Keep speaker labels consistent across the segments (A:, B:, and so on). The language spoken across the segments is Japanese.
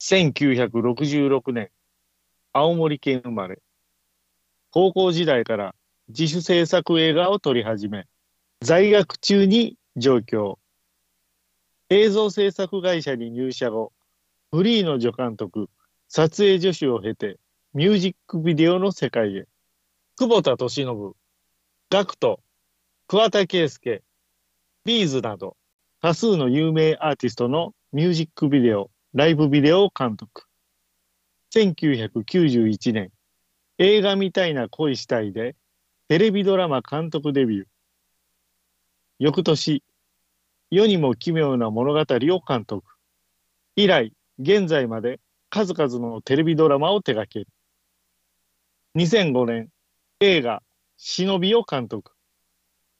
A: 1966年、青森県生まれ。高校時代から自主制作映画を撮り始め、在学中に上京。映像制作会社に入社後、フリーの助監督、撮影助手を経て、ミュージックビデオの世界へ。久保田敏信、ガクト、桑田佳祐、ビーズなど、多数の有名アーティストのミュージックビデオ、ライブビデオを監督。1991年、映画みたいな恋したいで、テレビドラマ監督デビュー。翌年、世にも奇妙な物語を監督。以来、現在まで数々のテレビドラマを手掛ける。2005年、映画、忍びを監督。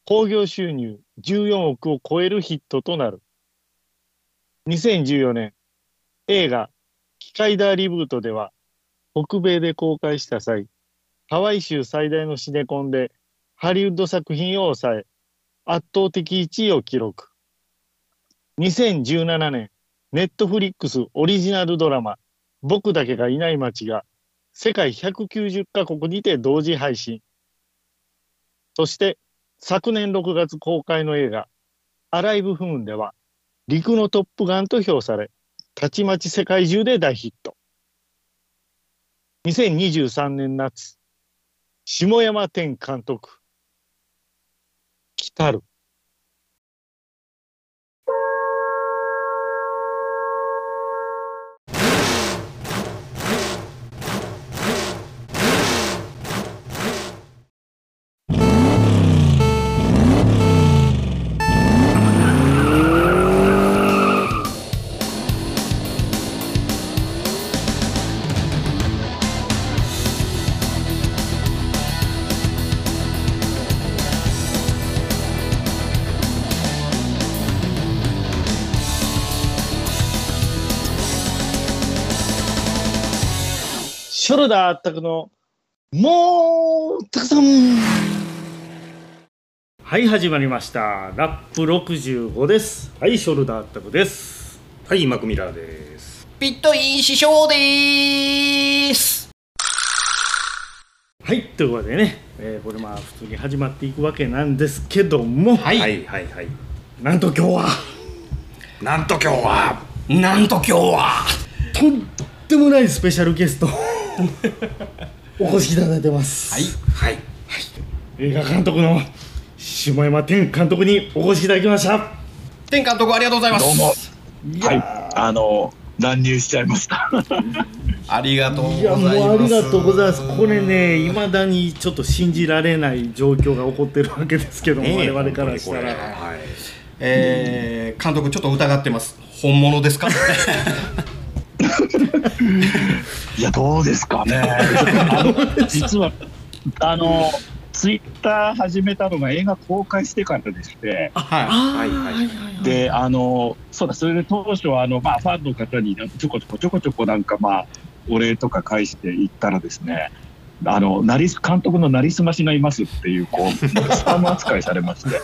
A: 興行収入14億を超えるヒットとなる。2014年、映画、機械ダーリブートでは、北米で公開した際、ハワイ州最大のシネコンでハリウッド作品を抑え、圧倒的1位を記録。2017年、ネットフリックスオリジナルドラマ、僕だけがいない街が世界190カ国にて同時配信。そして昨年6月公開の映画アライブ・フーンでは陸のトップガンと評され、たちまち世界中で大ヒット。2023年夏、下山天監督、来たる。ショルダーあったくの、もう、たくさん。はい、始まりました。ラップ65です。はい、ショルダーあったくです。
B: はい、マクミラーです。
C: ピットイン師匠でーす。
A: はい、ということでね、えーこれまあ普通に始まっていくわけなんですけども、
C: はい
B: はい、はい、はい。
A: なんと今日は、
B: なんと今日は、
C: なんと今日は、
A: とんでもないスペシャルゲスト、お越しいただいてます。
C: はい、
B: はい、
A: 映画監督の下山天監督にお越しいただきました。
C: 天監督ありがとうございます。
D: どうも。
A: い
D: はい
A: や、
D: あの乱入しちゃいました。
C: ありがとうござ
A: い
C: います。
A: やもうありがとうございます。これね、いまだにちょっと信じられない状況が起こってるわけですけども、
B: ねえ
A: 我々からしたら。
B: はい。
C: えー、監督ちょっと疑ってます。本物ですか？
D: いやどうですかね。あの実はあのツイッター始めたのが映画公開してからでして、
C: は
B: はい、はい。
D: であのそうだそれで当初はあのまあファンの方にちょこちょこちょこちょこなんかまあお礼とか返していったらですね。あのなりす監督のなりすましがいますっていうこうスパム扱いされまして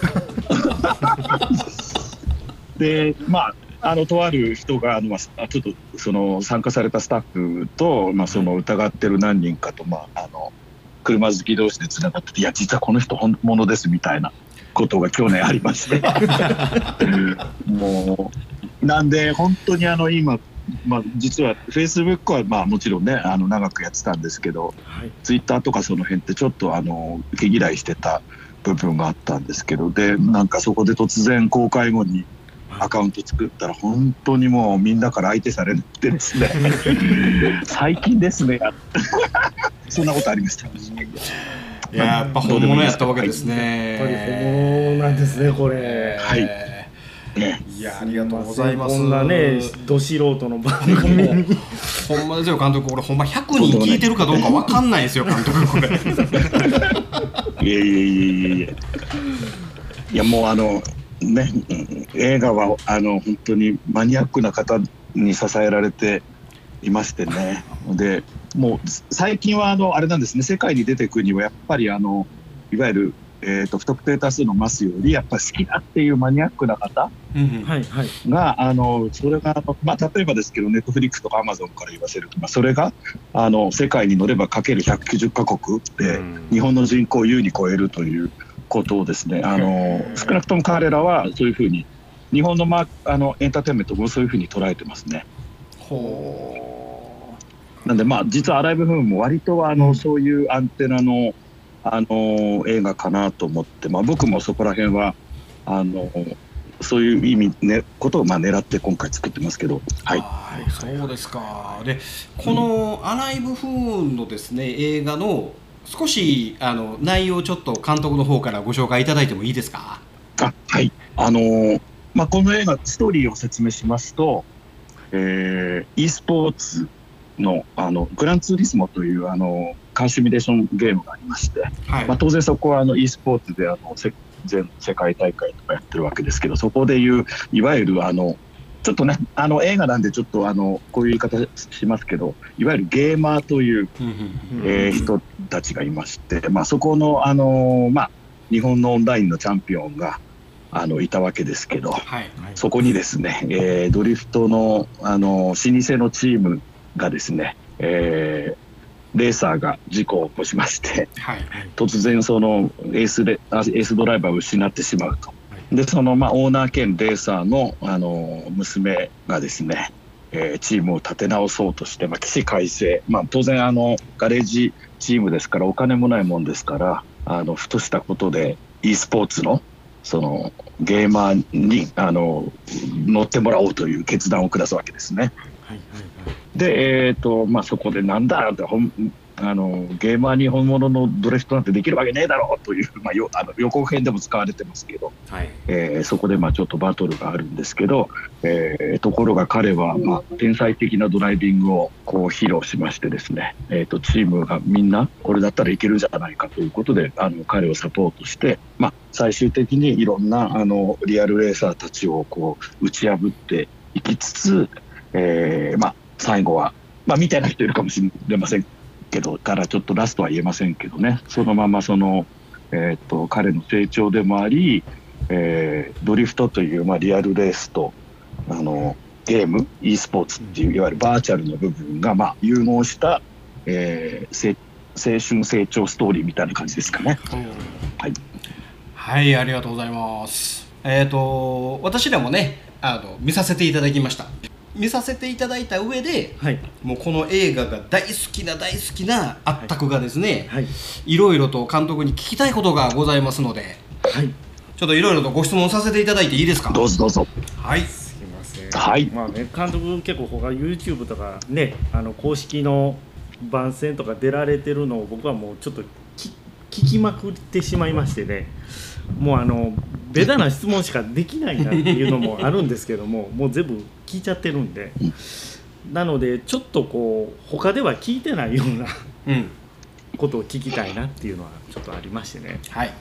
D: でまああのとある人があの、まあ、ちょっとその参加されたスタッフと、まあ、その疑ってる何人かと、まあ、あの車好き同士でつながってていや実はこの人本物ですみたいなことが去年ありまして。もうなんで本当にあの今、まあ、実はフェイスブックはまあもちろんねあの長くやってたんですけど
A: はい。
D: ツイッターとかその辺ってちょっとあの毛嫌いしてた部分があったんですけどでなんかそこで突然公開後にアカウント作ったら本当にもうみんなから相手されなくてですね 最近ですね そんなことありました
C: い。いややっぱ本物やったわけです
A: やっぱり
C: ね。
A: 本物なんですね、これ。
D: はい
C: いやありがとうございます。
A: こんなね、ど素人の番組に。
C: ほんまですよ監督これほんま100人聞いてるかどうかわかんないですよ監督これ。
D: いやいやいやいやいやいやもうあのねうん映画はあの本当にマニアックな方に支えられていましてね。でもう最近はあのあれなんですね。世界に出てくにはやっぱりあのいわゆるえー、と不特定多数のマスよりやっぱり好きだっていうマニアックな方
C: うんうん。
A: はいはい。
D: があのそれが、あのまあ、例えばですけどネットフリックスとかアマゾンから言わせると、まあ、それがあの世界に乗ればかける190カ国で、
B: うん。
D: 日本の人口を優に超えるということをですねあの少なくとも彼らはそういうふうに日本の,、ま、あのエンターテインメントもそういうふうに捉えてますね。
C: ほ
D: なんでまあ実はアライブフームも割とあの、
C: うん。
D: そういうアンテナのあの映画かなと思って、まあ、僕もそこら辺はあのそういう意味、ね、ことをまあ狙って今回作ってますけど、
C: う
D: はい、
C: はいそうですか。でこの「アライブ・フーン」のですね映画の少しあの内容をちょっと監督の方からご紹介いただいてもいいですか？
D: あはい。あのーまあ、この映画ストーリーを説明しますと、えー、e スポーツのあのグランツーリスモというあのカーシミュレーションゲームがありまして、
C: はい、
D: まあ、当然そこはあの e スポーツであのせ全世界大会とかやってるわけですけどそこでいういわゆるあのちょっとねあの映画なんでちょっとあのこういう言い方しますけどいわゆるゲーマーという、えー人たちがいまして、まあ、そこの、あのまあ、日本のオンラインのチャンピオンがあのいたわけですけど
C: はい
D: そこにですね、えードリフトのあの老舗のチームがですね、えーレーサーが事故を起こしまして
C: はい。
D: 突然そのエースレあエースドライバーを失ってしまうと。でそのまあオーナー兼レーサーのあの娘がですね、えーチームを立て直そうとして、まあ、起死回生、まあ、当然あのガレージチームですからお金もないもんですからあのふとしたことで e スポーツのそのゲーマーにあの乗ってもらおうという決断を下すわけですね。
A: はい
D: で、えーとまあ、そこでなんだってあのゲーマーに本物のドリフトなんてできるわけねえだろうという、まあ、よあの予告編でも使われてますけど、
B: はい。
D: えーそこでまあちょっとバトルがあるんですけど、えーところが彼はまあ天才的なドライビングをこう披露しましてですね、えー、とチームがみんなこれだったらいけるんじゃないかということであの彼をサポートして、まあ、最終的にいろんなあのリアルレーサーたちをこう打ち破っていきつつ、えーまあ、最後は、まあ、みたいな人いるかもしれませんけどからちょっとラストは言えませんけどねそのままその、えー、と彼の成長でもあり、えードリフトという、まあ、リアルレースとあのゲーム e スポーツっていういわゆるバーチャルの部分が、まあ、融合した、えーせ青春成長ストーリーみたいな感じですかね。はい
C: はい、ありがとうございます。えっ、と私らもね、あの見させていただきました。見させていただいた上で、
A: はい
C: もうこの映画が大好きな大好きなあったくがですね、
A: はい
C: いろいろと監督に聞きたいことがございますので、
A: はい
C: ちょっといろいろとご質問させていただいていいですか？
D: どうぞどうぞ。
C: はい。
A: すいません
D: はい
A: まあね監督結構他 YouTube とかねあの公式の番宣とか出られてるのを僕はもうちょっとき聞きまくってしまいましてねもうあのベタな質問しかできないなっていうのもあるんですけどももう全部聞いちゃってるんでなのでちょっとこう他では聞いてないような
C: うん。
A: ことを聞きたいなっていうのはちょっとありましてね
C: はい。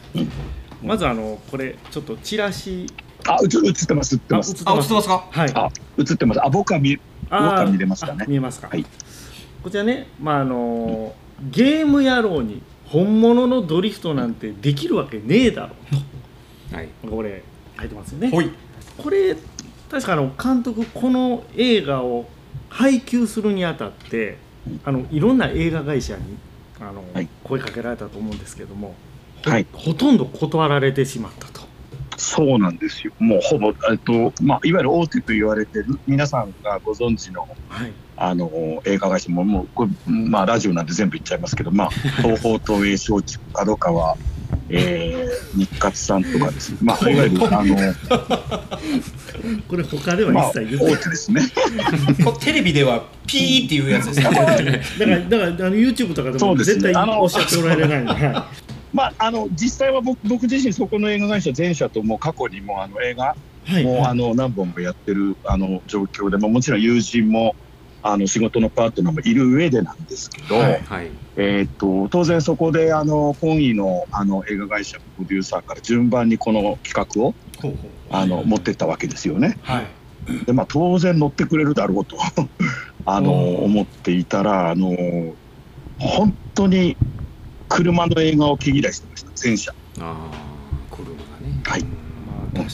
A: まずあのこれちょっとチラシ
D: あ、映映ってます、映ってます。
C: あ、映ってますか？
A: はい
D: あ、映ってます。あ、僕は見、僕
A: あ
D: は
A: ー
D: 見れましたね
A: あ。見えますか、
D: はい
A: こちらね、まああのゲーム野郎に本物のドリフトなんてできるわけねえだろ
B: はい
A: とこれ書いてますよね。これ確かあの監督この映画を配給するにあたってあのいろんな映画会社にあの、
D: はい
A: 声かけられたと思うんですけども、
D: はい
A: ほとんど断られてしまったと。
D: そうなんですよ。もうほぼ、えっと、まあ、いわゆる大手と言われてる、皆さんがご存知の、
A: はい
D: あの、映画会社も、もう、これ、まあ、ラジオなんで全部言っちゃいますけど、まあ、東宝東映松竹、角川、えー、日活さんとかですね。まあ、いわゆる、あの、
A: これ他では
D: まあ、
A: 一切言って
D: ですね。
C: これテレビではピーっていうやつですね。
A: だから、だからあの YouTube とかで
D: そうです
A: も絶対おっしゃっておられないので、は
D: まあ、あの、実際は僕、僕自身、そこの映画会社全社とも過去にも、あの、映画、もうあの何本もやってるあの状況で、まあ、もちろん友人もあの仕事のパートナーもいる上でなんですけど、
C: はい。
B: はい。
D: えと当然そこであの本意のあの映画会社のプロデューサーから順番にこの企画をあの持ってったわけですよね。
C: はい。
D: でまあ、当然乗ってくれるだろうと あの思っていたらあの本当に車の映画を毛嫌いしてました全社。
B: ああ車
D: はい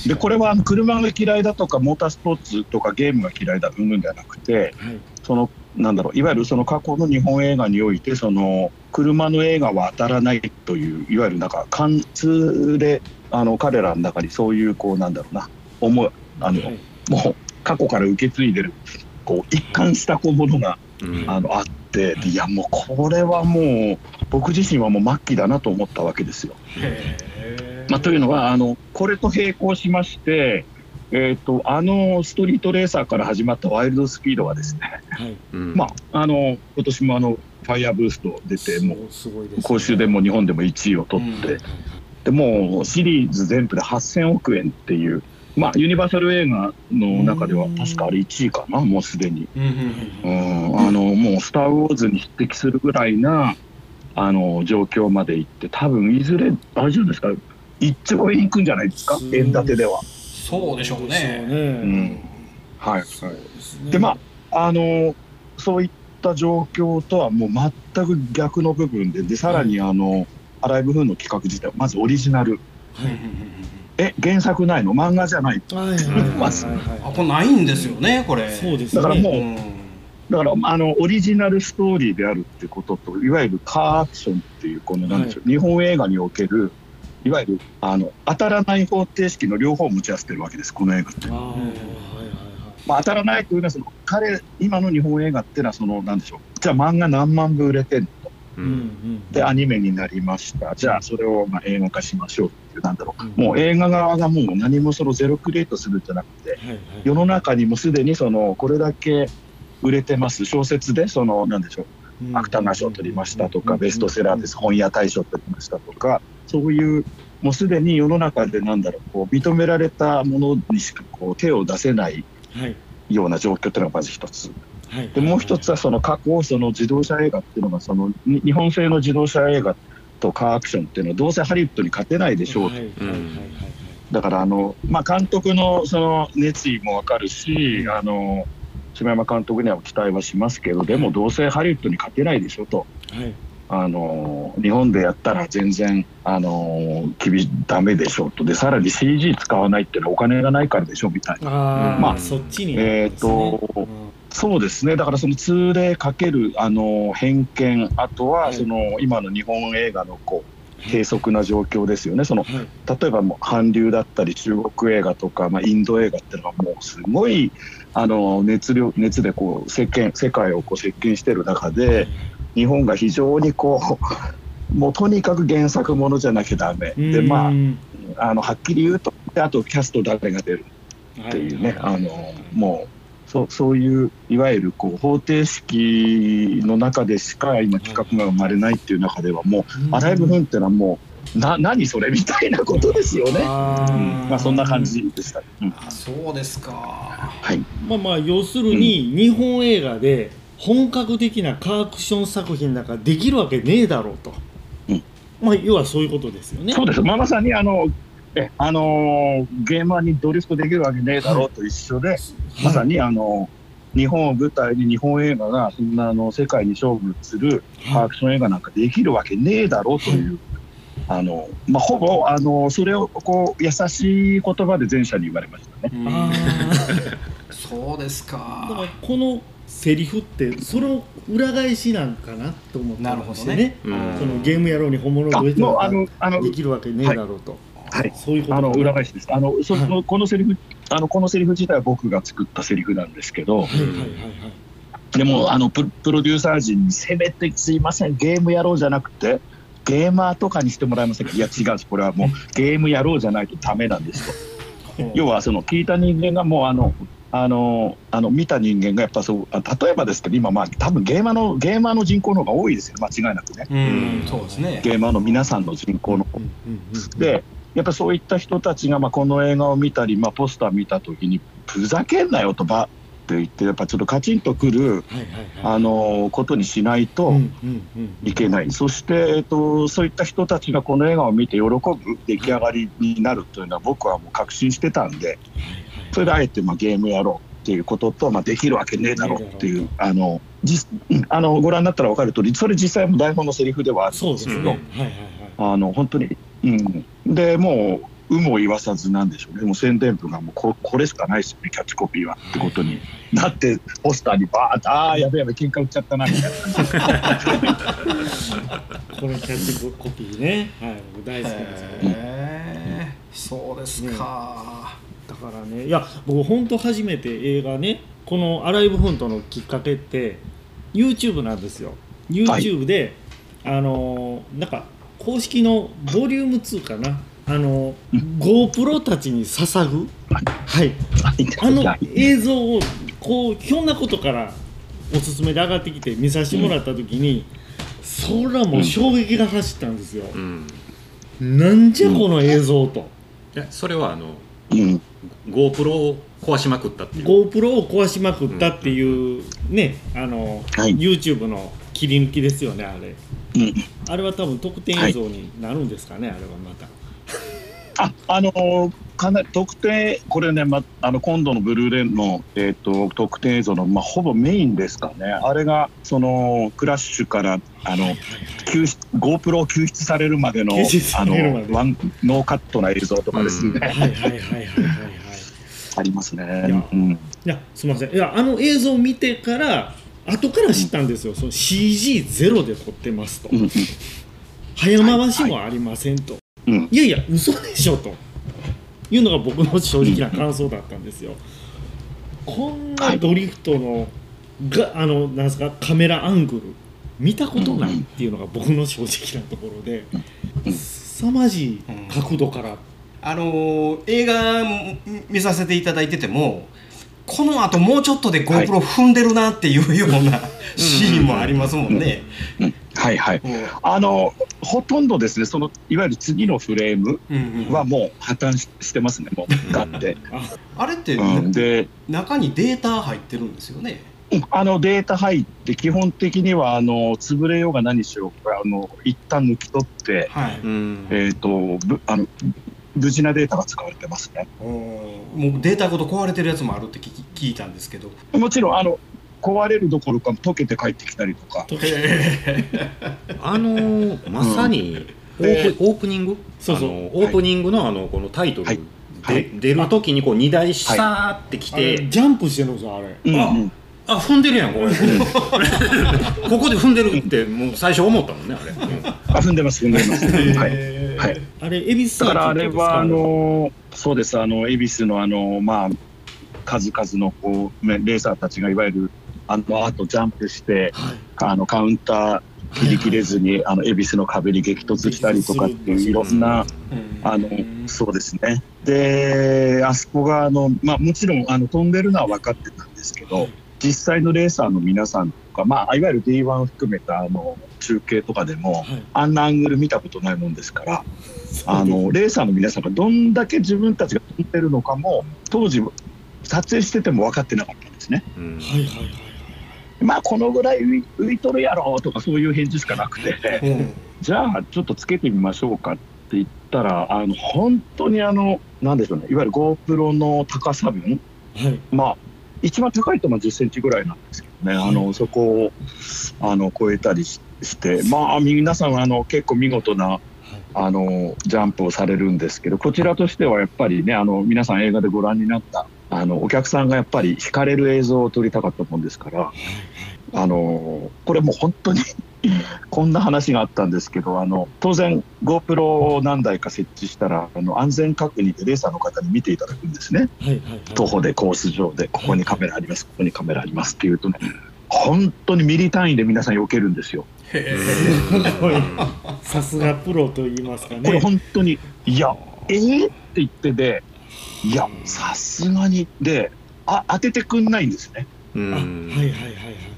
D: でこれは車が嫌いだとかモータースポーツとかゲームが嫌いだうんぬんではなくて
A: はい
D: そのなんだろういわゆるその過去の日本映画においてその車の映画は当たらないといういわゆるなんか貫通であの彼らの中にそういうこうなんだろうな思いあの、
A: はい。
D: もう過去から受け継いでるこう一貫したこうものが
B: うん。
D: あのあってでいやもうこれはもう僕自身はもう末期だなと思ったわけですよ。まあ、というのはあのこれと並行しまして、えー、とあのストリートレーサーから始まったワイルドスピードはですね、
A: はい。
B: うん。
D: まあ、あの今年もあのファイヤーブースト出てもう
A: すごいですね。
D: 公衆でも日本でも1位を取って、
C: うん
D: でもうシリーズ全部で8000億円っていう、まあ、ユニバーサル映画の中では確かあれ1位かなもうすでに。
C: うんうん
D: うん、あのもう「スター・ウォーズ」に匹敵するぐらいなあの状況まで行って多分いずれあれじゃないですか1兆円いくんじゃないですか円建てでは。
C: そうでしょうね。
A: で
D: うん。はい。でまああのそういった状況とはもう全く逆の部分ででさらにあの、アライブ・フーンの企画自体はまずオリジナル。え原作ないの？漫画じゃない。
A: はいはいはい
D: まず
C: うんあ
A: は
C: これないんですよねこれ。
A: いそうですね。
D: だからもう
C: うん。
D: だからあのオリジナルストーリーであるってことといわゆるカーアクションっていうこのなんでしょう、日本映画におけるいわゆるあの当たらない方程式の両方を持ち合わせてるわけですこの映画って。
A: あーはいはいはい。
D: まあ、当たらないというのはその彼今の日本映画っていうのはそのなんでしょう。じゃあ漫画何万部売れてんの？でアニメになりました。じゃあそれをまあ映画化しましょうっていうなんだろう。
A: うん。
D: もう映画側がもう何もそのゼロクリエイトするんじゃなくて世の中にもすでにそのこれだけ売れてます。小説でそのなんでしょう。
A: うん。
D: 芥川賞を取りましたとか、
A: うん。
D: ベストセラーです、本屋大賞を取りましたとか、そういう、もうすでに世の中でなんだろう、こう認められたものにしかこう手を出せない
A: はい。
D: ような状況っていうのがまず一つ。
A: はい。
D: で、もう一つはその過去、その自動車映画っていうのが、そのに日本製の自動車映画とカーアクションっていうのは、どうせハリウッドに勝てないでしょう
A: はいはい。はいはいはい
D: だからあの、まあ、監督のその熱意もわかるし、あの島山監督には期待はしますけど、でもどうせハリウッドに勝てないでしょと。
A: はい。
D: あの日本でやったら全然あの厳ダメでしょうと。でさらに CG 使わないっていうのはお金がないからでしょみたいな。
A: ああ
B: まあ
A: そっちになるん
D: えっ、
A: ですね
D: とそうですね。だからその通例かけるあの偏見あと
A: は
D: はい。その今の日本映画のこう閉塞な状況ですよね。その
A: はい。
D: 例えばもう韓流だったり中国映画とか、まあ、インド映画っていうのはもうすごいあの熱量熱でこう世間世界をこう席巻してる中で日本が非常にこうもうとにかく原作ものじゃなきゃダメ。でま
A: うん。
D: ああのはっきり言うとであとキャスト誰が出るっていうね、あのもうそうそういういわゆるこう方程式の中でしか今企画が生まれないっていう中ではもうアライブフンっていうのはもうな何それみたいなことですよね。
A: あー
D: うんまあそんな感じでした。うん
C: あそうですか。
D: はい。
A: まあまあ要するに日本映画で本格的なカーアクション作品なんかできるわけねえだろうと、
D: うん
A: まあ要はそういうことですよね
D: そうです。まあまさにあのえあのーゲーマーにドリフトできるわけねえだろうと一緒で、まさにあの日本を舞台に日本映画がそんなあの世界に勝負するアクション映画なんかできるわけねえだろうという、あのまあ、ほぼあのそれをこう優しい言葉で前者に言われましたね。
C: う そうです
A: ーだから
C: か。
A: このセリフってその裏返しなんかなと思ってましてね。
C: なるほどね。
A: そのゲーム野郎に本物のドリフト
D: もうあ
A: なんか
D: のあの
A: できるわけねえだろうと、
D: はい。
A: そういうこと。
D: あの裏返
A: し
D: しです。あのそ
A: はい。
D: のこのセリフあのこのセリフ自体は僕が作ったセリフなんですけど、
A: はいはいはいはい。
D: でもあのププロデューサー陣にせめてすいませんゲームやろうじゃなくてゲーマーとかにしてもらえませんか？いや違うんですこれはもう ゲームやろうじゃないとダメなんですと。要はその聞いた人間がもうあのあのあの見た人間がやっぱそうあ例えばですけど今まあ多分ゲーマーのゲーマーの人口の方が多いですよ間違いなくね。
C: うん、そうですね。
D: ゲーマーの皆さんの人口の方。
A: うんうんうん。
D: でやっぱそういった人たちがまあこの映画を見たり、まあ、ポスター見た時にふざけんなよとばって言ってやっぱちょっとカチンとくる
A: はいはいはい。
D: あのことにしないと。
A: うんうんうん
D: いけない、そして、えっと、そういった人たちがこの映画を見て喜ぶ出来上がりになるというのは僕はもう確信してたんで、それであえてまあゲームやろうっていうことと、まあ、できるわけねえだろうっていう、あの実うん あのご覧になったら分かる通り、それ実際も台本のセリフではあるん
A: そう
D: でけど、
A: ですすね。はい
D: 本当にうん、でもう有無を言わさずなんでしょうね。もう宣伝部がもうここれしかないですよね。キャッチコピーは。ってことに。なってポスターにバーッとああやべやべ喧嘩売っちゃったなみたいな。
A: このキャッチコピーね、はい、僕大好きですけどね。
C: へえそうですか、
A: だからね、いや、僕本当初めて映画ね、このアライブフントのきっかけって、YouTube なんですよ。YouTube で、あのーなんか公式のボリューム2かな。あの
D: う
A: GoPro たちに捧ぐ、はい、あの映像をこうひょんなことからおすすめで上がってきて見させてもらった時に、そらもう衝撃が走ったんですよ、
B: うん。
A: なんじゃこの映像と、
B: いやそれはあの
D: うん。
B: GoPro を壊しまくったっていう。
A: GoPro を壊しまくったっていうねあの、
D: はい。
A: YouTube の切り抜きですよねあれ。
D: うん
A: あれは多分特典映像になるんですかね、あれはまた。
D: ああのーかなり特典これね、ま、あの今度のブルーレイの、えー、と特典映像の、まあ、ほぼメインですかね。あれがそのクラッシュからあの救出 GoPro を救出されるまでのあのワンノーカットな映像とかですね、
B: うん。
A: はいはいはいはいはいはい。
D: あります
A: いや。
D: ね。うん。
A: いやすみません。いやあの映像を見てから後から知ったんですよ、その CG ゼロで撮ってますと、
D: うん。うん
A: 早回しもありませんと、
D: うん。
A: いやいや嘘でしょと。いうのが僕の正直な感想だったんですよ、こんなドリフトのがあのなんですかカメラアングル見たことないっていうのが僕の正直なところで
D: うん。
A: 凄まじい角度から。
C: あのー映画見させていただいててもこのあともうちょっとで
D: はい
C: GoPro 踏んでるなっていうようなシーンもありますもんね。
D: うんはいはい。
C: うん
D: あのほとんどですねそのいわゆる次のフレームはもう破綻ししてますねもうだって。
C: あれって、
D: うん、で
C: 中にデータ入ってるんですよね。
D: うんあのデータ入って基本的にはあの潰れようが何しようがあの一旦抜き取って、
C: はい。
B: うん
D: えー、とぶあの無事なデータが使われてますね。
C: もうデータごと壊れてるやつもあるって聞き聞いたんですけど。
D: もちろんあの壊れるどころか溶けて帰ってきたりとか。
B: あのーまさにオ
D: で
B: ープオープニング？
A: そうそう。
B: あのオープニングのあのこのタイトル
D: はい。
B: で、
D: はい。
B: 出る時にこう荷台シャーってき
A: あ
B: て、
A: れジャンプしてるんですよあれ。
B: あ
D: うんうん
B: あ踏んでるやんこれここで踏んでるってもう最初思ったもんねあれ、うん。
D: あ踏んでます踏んでます。はい。はい。
A: あれ恵比寿
D: だからあれはあのそうです。あの恵比寿のあのまあ数々のこうねレーサーたちがいわゆるあのアートジャンプして
A: はい。
D: あのカウンター切り切れずにあの恵比寿の壁に激突したりとかっていういろんなあのそうですね。であそこがあのまあもちろんあの飛んでるのは分かってたんですけど実際のレーサーの皆さんとかまあいわゆる D1 含めたあの中継とかでも
A: はい。
D: あんなアングル見たことないもんですから。あのレーサーの皆さんがどんだけ自分たちが飛んでるのかも当時撮影してても分かってなかったんですね。
B: うん。
A: はいはいはい。
D: まあこのぐらい浮い浮いとるやろとかそういう返事しかなくて。
C: うん。
D: じゃあちょっとつけてみましょうかって言ったらあの本当にあのなんでしょうね。いわゆる GoPro の高さ分
A: はい。
D: まあ一番高いとまあ10センチぐらいなんですけどね、あのそこをあの超えたりししてまあ皆さんあの結構見事なあのジャンプをされるんですけどこちらとしてはやっぱりねあの皆さん映画でご覧になったあのお客さんがやっぱり惹かれる映像を撮りたかったもんですからあのこれもう本当にこんな話があったんですけどあの当然 GoPro を何台か設置したらあの安全確認でレーサーの方に見ていただくんですね。
A: はいはいはい
D: 徒歩でコース上でここにカメラありますここにカメラありますっていうとね本当にミリ単位で皆さん避けるんですよ。
A: さすがプロと言いますかね
D: これ本当にいやえー、って言ってでいやさすがにであ当ててくんないんですね。
B: うん
A: あはいはいはいはい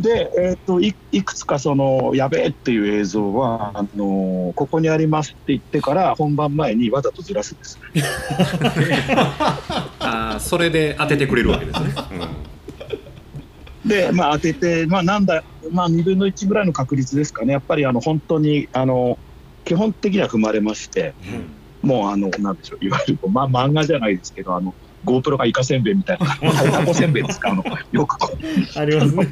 D: で、えー、といいくつかそのやべえっていう映像はあのここにありますって言ってから本番前にわざとずらすんです。
B: あーそれで当ててくれるわけですね、
D: で、まあ、当てて、まあ、なんだ、まあ、2分の1ぐらいの確率ですかね、やっぱりあの本当にあの基本的には踏まれまして、もうあのなんでしょう、いわゆる、まあ、漫画じゃないですけど、あの GoPro がイカせんべいみたいな、タコせんべいですか、あのよくこう。
A: ありますね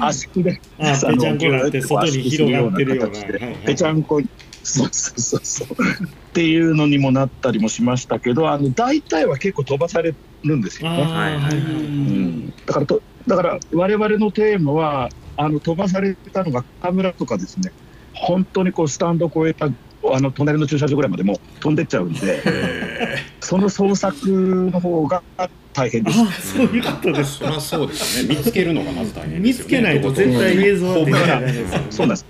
D: 圧縮で、
A: あぺちゃんこになって外に広がってるような。
D: ぺちゃんこそうそうそうそう。っていうのにもなったりもしましたけど、あの大体は結構飛ばされるんですよね。
A: あーはいはい。
D: うん、だからとだから我々のテーマはあの飛ばされたのが河村とかですね。本当にこうスタンドを越えたあの隣の駐車場ぐらいまでもう飛んでっちゃうんでその捜索の方が大変です。
A: あそういうことです。
B: そりゃそうですよね。見つけるのがまず大変ですよね。
A: 見つけないと絶対映像は出ないです
D: そうなんです。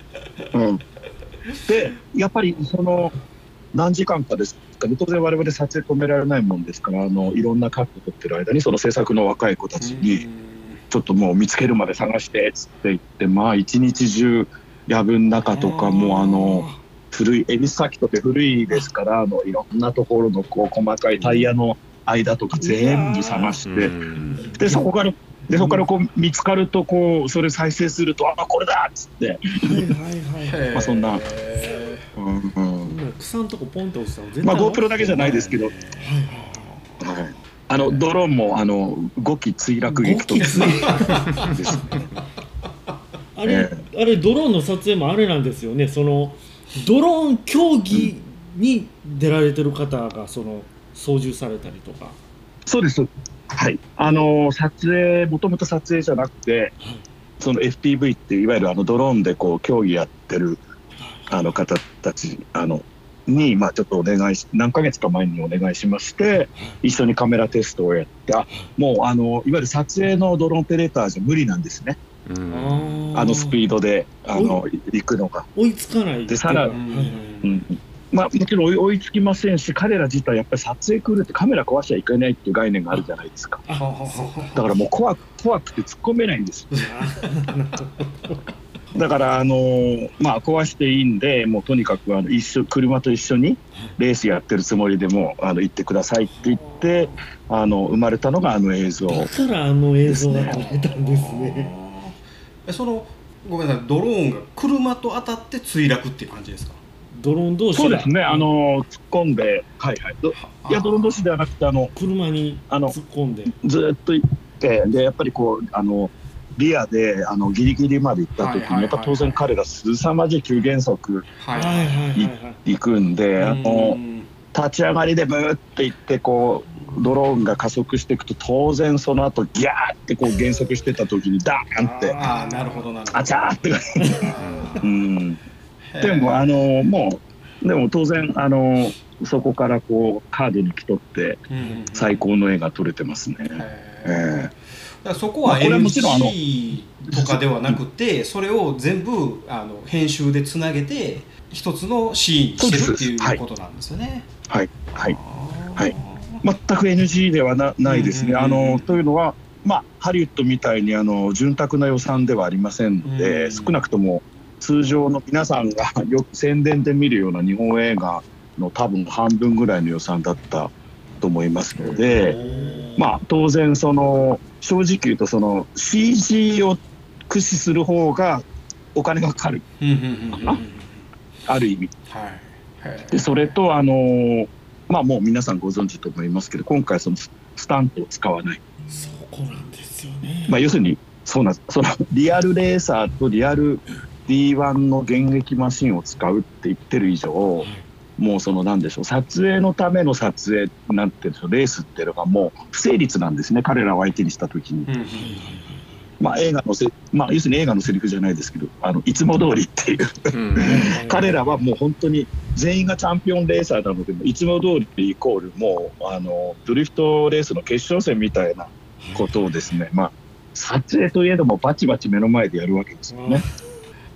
D: うん、でやっぱりその何時間かですかね。当然我々撮影止められないもんですからあのいろんなカット撮ってる間にその制作の若い子たちにちょっともう見つけるまで探してっつって言ってまあ一日中藪の中とかもあの古い恵比寿サーキットって古いですからあのいろんなところのこう細かいタイヤの間とか全部探して
B: うん。
D: でそこからでそこからこう見つかるとこうそれ再生するとあこれだっつって、
A: はいはいはい。
D: まあ、そんな、
C: へ
D: うんうん。
A: 今草のとこポンと落ちたの絶対
D: まあ GoPro だけじゃないですけど、はいあのドローンもあの5機墜落劇と
A: 5機墜
D: です。
A: あれ、あれドローンの撮影もあれなんですよね。そのドローン競技に出られてる方がその操縦されたりとか。
D: そうです。はい。あの撮影もともと撮影じゃなくてその FPV っていわゆるあのドローンでこう競技やってるあの方たちあのに、まあ、ちょっとお願いし何ヶ月か前にお願いしまして一緒にカメラテストをやってあもうあのいわゆる撮影のドローンオペレーターじゃ無理なんですね。
B: うん
D: あのスピ
A: ー
D: ードであの行くのが。
A: 追いつかない。
D: でさら
A: う
D: ん。まあ、もちろん追いつきませんし彼ら自体やっぱり撮影来るってカメラ壊しちゃいけないっていう概念があるじゃないですか。
A: あ
D: だからもう怖く怖くて突っ込めないんです。だから、あのーまあ、壊していいんでもうとにかくあの一緒車と一緒にレースやってるつもりでもあの行ってくださいって言ってあの生まれたのがあの映像。
A: だからあの映像が撮れたんですね
C: えそのごめんなさいドローンが車と当たって墜落っていう感じですか？
A: ドローン同士が
D: そうですね、あのー突っ込んで、はいはい、どいやドローン同士ではなくてあの
A: 車に
D: あの
A: 突っ込んで。
D: ずーっと行ってでやっぱりこうあのリアであのギリギリまで行った時
C: はいはいはい
D: にやっぱ当然彼ら凄まじい急減速
C: は
A: はいはいはいはい。
D: 行くんであの立ち上がりでブーって行ってこうドローンが加速していくと当然その後ギャーってこう減速してた時にダーンって
C: ああなるほどなるほど。
D: あちゃーってうん。でもあのもうでも当然あのそこからこうカードに来とって
C: うん。
D: 最高の絵が撮れてますね。え
C: だからそこは
D: まあこれはもちろんあの
C: NG とかではなくてそれを全部あの編集でつなげて一つのシーンにしてるって
D: い
C: うことなんですよね。
D: ーはいはいはい。全く NG ではなないですね。あのというのは、まあ、ハリウッドみたいにあの潤沢な予算ではありませんので、
C: うん。
D: 少なくとも通常の皆さんが よく宣伝で見るような日本映画の多分半分ぐらいの予算だったと思いますので、まあ、当然その正直言うとその CG を駆使する方がお金がかかるあある意味。
C: はい
D: でそれとあのまあもう皆さんご存知と思いますけど今回そのススタントを使わない、
A: そこなんですよね。
D: まあ、要するにそうなんですそのリアルレーサーとリアル D1 の現役マシンを使うって言ってる以上もうそのなんでしょう撮影のための撮影なんていうんでしょう。レースっていうのがもう不成立なんですね彼らを相手にした時に、
C: うんうん
D: まあ映画のせまあ要するに映画のセリフじゃないですけどあのいつも通りっていう。
B: うん。
D: 彼らはもう本当に全員がチャンピオンレーサーなのでいつも通りイコールもうあのドリフトレースの決勝戦みたいなことをですね、まあ、撮影といえどもバチバチ目の前でやるわけですよね。っ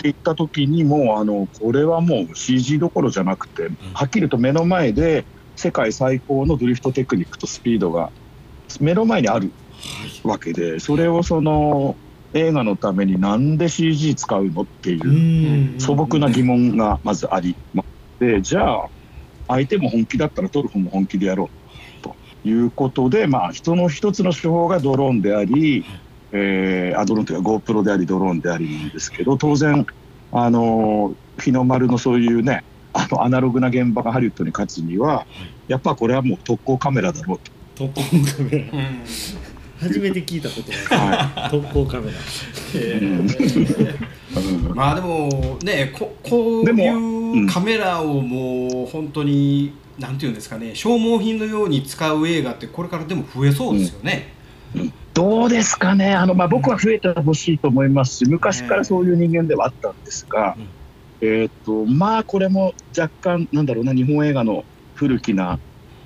D: て言った時にもうあのこれはもう CG どころじゃなくてはっきりと目の前で世界最高のドリフトテクニックとスピードが目の前にあるわけでそれをその映画のためになんで CG 使うのっていう
A: うん。
D: 素朴な疑問がまずありましてじゃあ相手も本気だったら撮る方も本気でやろうということで、まあ、人の一つの手法がドローンであり、えー、あドローンというか GoPro でありドローンでありなんですけど当然あの日の丸のそういうねあのアナログな現場がハリウッドに勝つにはやっぱこれはもう特攻カメラだろうと。
A: 特攻カメラ。
C: うん
A: 初めて聞いたことが
D: は
A: 特攻カメラ。
C: へ
D: うん。
C: ー
D: うん
C: まあでもねここう
D: でも
C: いうカメラをもう本当になんていうんですかね消耗品のように使う映画ってこれからでも増えそうですよね。
D: どうですかね。あの、まあ、僕は増えてほしいと思いますし昔からそういう人間ではあったんですが、えーっとまあこれも若干なんだろうな日本映画の古きな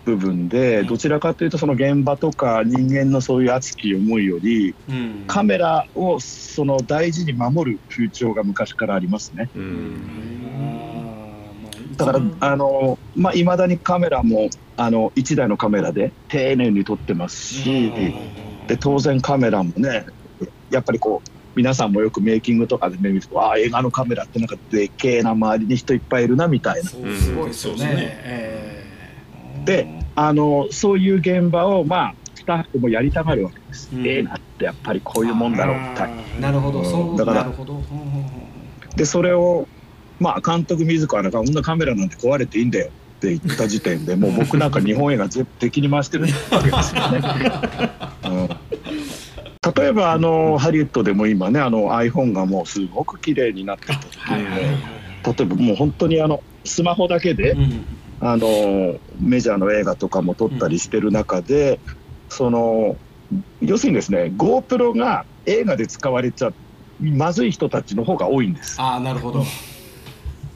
D: 部分でどちらかというとその現場とか人間のそういう熱き思いより
C: うん。
D: カメラをその大事に守る風潮が昔からありますね。だから、あの、まあ、未だにカメラも、あの、1台のカメラで丁寧に撮ってますし、で、当然カメラもね、やっぱりこう、皆さんもよくメイキングとかでね見ると、ああ、映画のカメラってなんかでけえな、周りに人いっぱいいるな、みたいな。
C: そうすごいですよね。えー
D: であの、そういう現場を、まあ、スタッフもやりたがるわけです。
C: うん。
D: 映画ってやっぱりこういうもんだろう。みたい。な。
C: なるほど、
D: うん。
C: そう
D: だから
C: なるほど。
D: で、それを、まあ、監督自らが、こんなカメラなんて壊れていいんだよって言った時点でもう僕なんか日本映画全部敵に回してる。わけですよね。うん。例えばあのハリウッドでも今ねあの iPhone がもうすごく綺麗になってて、
C: はいはいはい。
D: 例えばもう本当にあのスマホだけで、
C: うん
D: あのメジャーの映画とかも撮ったりしてる中で、その要するにですね GoPro が映画で使われちゃまずい人たちの方が多いんです。
C: ああ、なるほど。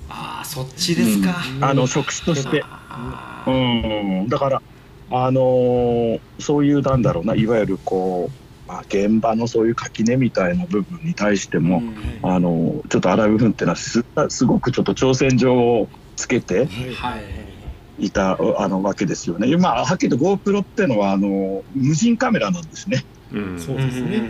C: ああ、そっちですか。
D: あの職種として。
C: あ
D: う
C: ー
D: ん、だから、あのーそういうなんだろうないわゆるこう、まあ、現場のそういう垣根みたいな部分に対しても、
C: うん
D: あのーちょっと荒井部分っていうのはすすごくちょっと挑戦状をつけて
C: はい。
D: いたあのわけですよね。まあ、はっきりと GoPro っていうのはあの無人カメラなんですね。
B: うん
A: そうですね。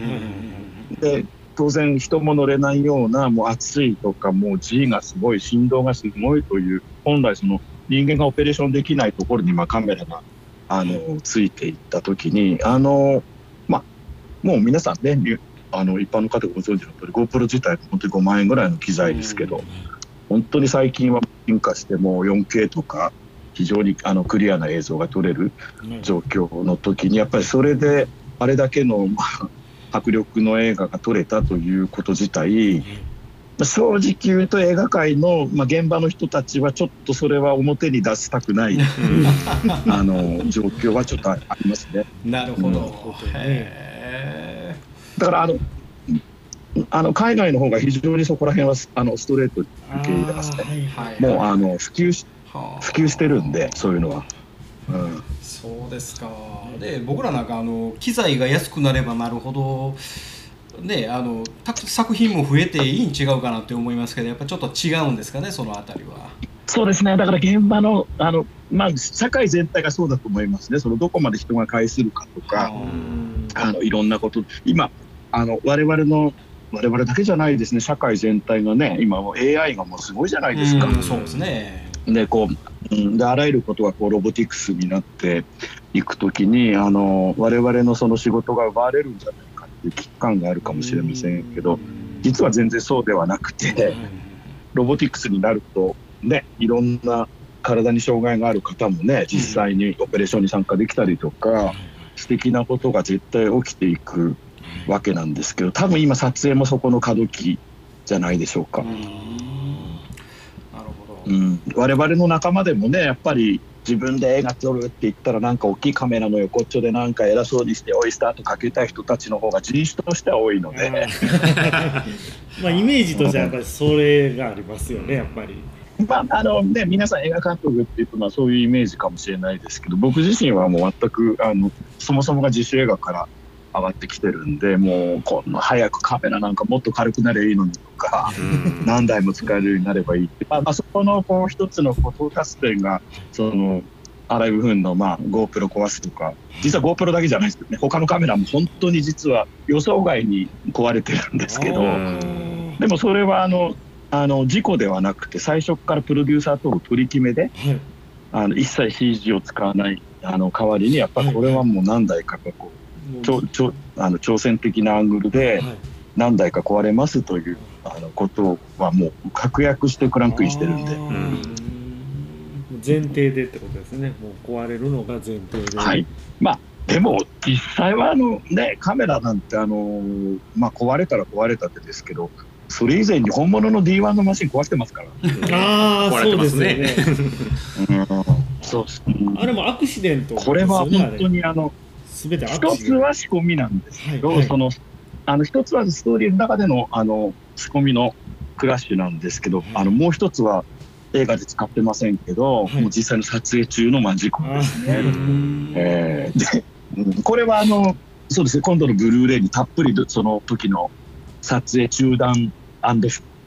D: で当然人も乗れないようなもう暑いとかもう G がすごい振動がすごいという本来その人間がオペレーションできないところにまあカメラがあのついていった時にあのまあもう皆さんねにあの一般の方がご存知の通り GoPro 自体本当に5万円ぐらいの機材ですけど、本当に最近は進化してもう 4K とか非常にあのクリアな映像が撮れる状況の時にやっぱりそれであれだけの、まあ、迫力の映画が撮れたということ自体、まあ正直言うと映画界の、まあ、現場の人たちはちょっとそれは表に出したくない あの状況はちょっとありますね。
C: なるほど。
A: なるほどね
C: へ
D: だからあのあの海外の方が非常にそこら辺はあのストレートに受け入れますね。
C: ーはい。
D: もうあの普及普及してるんでそういうのは。うん
C: そうですか。で、僕らなんかあの機材が安くなればなるほど。ね、あのた作品も増えていいん違うかなって思いますけどやっぱちょっと違うんですかねそのあたりは。
D: そうですね、だから現場の、あのまあ、社会全体がそうだと思いますね、そのどこまで人が介するかとか、あのいろんなこと、今、あの我々の、我々だけじゃないですね、社会全体がね、今、AI がもうすごいじゃないですか。
C: うんそうですね。
D: でこううんであらゆることがこうロボティクスになっていくときにあの我々のその仕事が奪われるんじゃないかっていう危機感があるかもしれませんけど実は全然そうではなくてロボティクスになるとねいろんな体に障害がある方もね実際にオペレーションに参加できたりとか素敵なことが絶対起きていくわけなんですけど多分今撮影もそこの過渡期じゃないでしょうか。うん、我々の仲間でもねやっぱり自分で映画撮るって言ったらなんか大きいカメラの横っちょでなんか偉そうにしてオイスターとかけたい人たちの方が人種としては多いので、
A: まあイメージとしてはやっぱりそれがありますよねやっぱり。
D: まああのね、皆さん映画監督っていうとまあそういうイメージかもしれないですけど僕自身はもう全くあのそもそもが自主映画から上がってきてるんでもうこんな早くカメラなんかもっと軽くなればいいのにとか。何台も使えるようになればいいって、まあ、まあそこのこう一つのこう到達点がその荒い部分のまあ GoPro 壊すとか実は GoPro だけじゃないですけどね。他のカメラも本当に実は予想外に壊れてるんですけどでもそれはあのあの事故ではなくて最初からプロデューサーとの取り決めで
A: はい。
D: あの一切 CG を使わないあの代わりにやっぱこれはもう何台かがこうあの挑戦的なアングルで
A: はい。
D: 何台か壊れますというあのことはもう確約してクランクインしてるんで。
A: うん。前提でってことですね。もう壊れるのが前提で。
D: はい。まあ、でも、実際は、あの、ね、カメラなんて、あの、まあ、壊れたら壊れたってですけど、それ以前に本物の D1 のマシン壊してますから。
A: ああ
B: 壊れ
A: そうです
B: ね。
D: うん、そううん
A: あれもアクシデント
D: これは本当にあの
A: すべてア
D: 一つは仕込みなんですけど、
A: はい。はい
D: そのあの一つはストーリーの中でのあの仕込みのクラッシュなんですけど、あのもう一つは映画で使ってませんけど、
A: はい。
D: もう実際の撮影中のまあ事故
A: あ
D: ですね。
B: うん
D: えーでうんこれはあのそうですね今度のブルーレイにたっぷりその時の撮影中断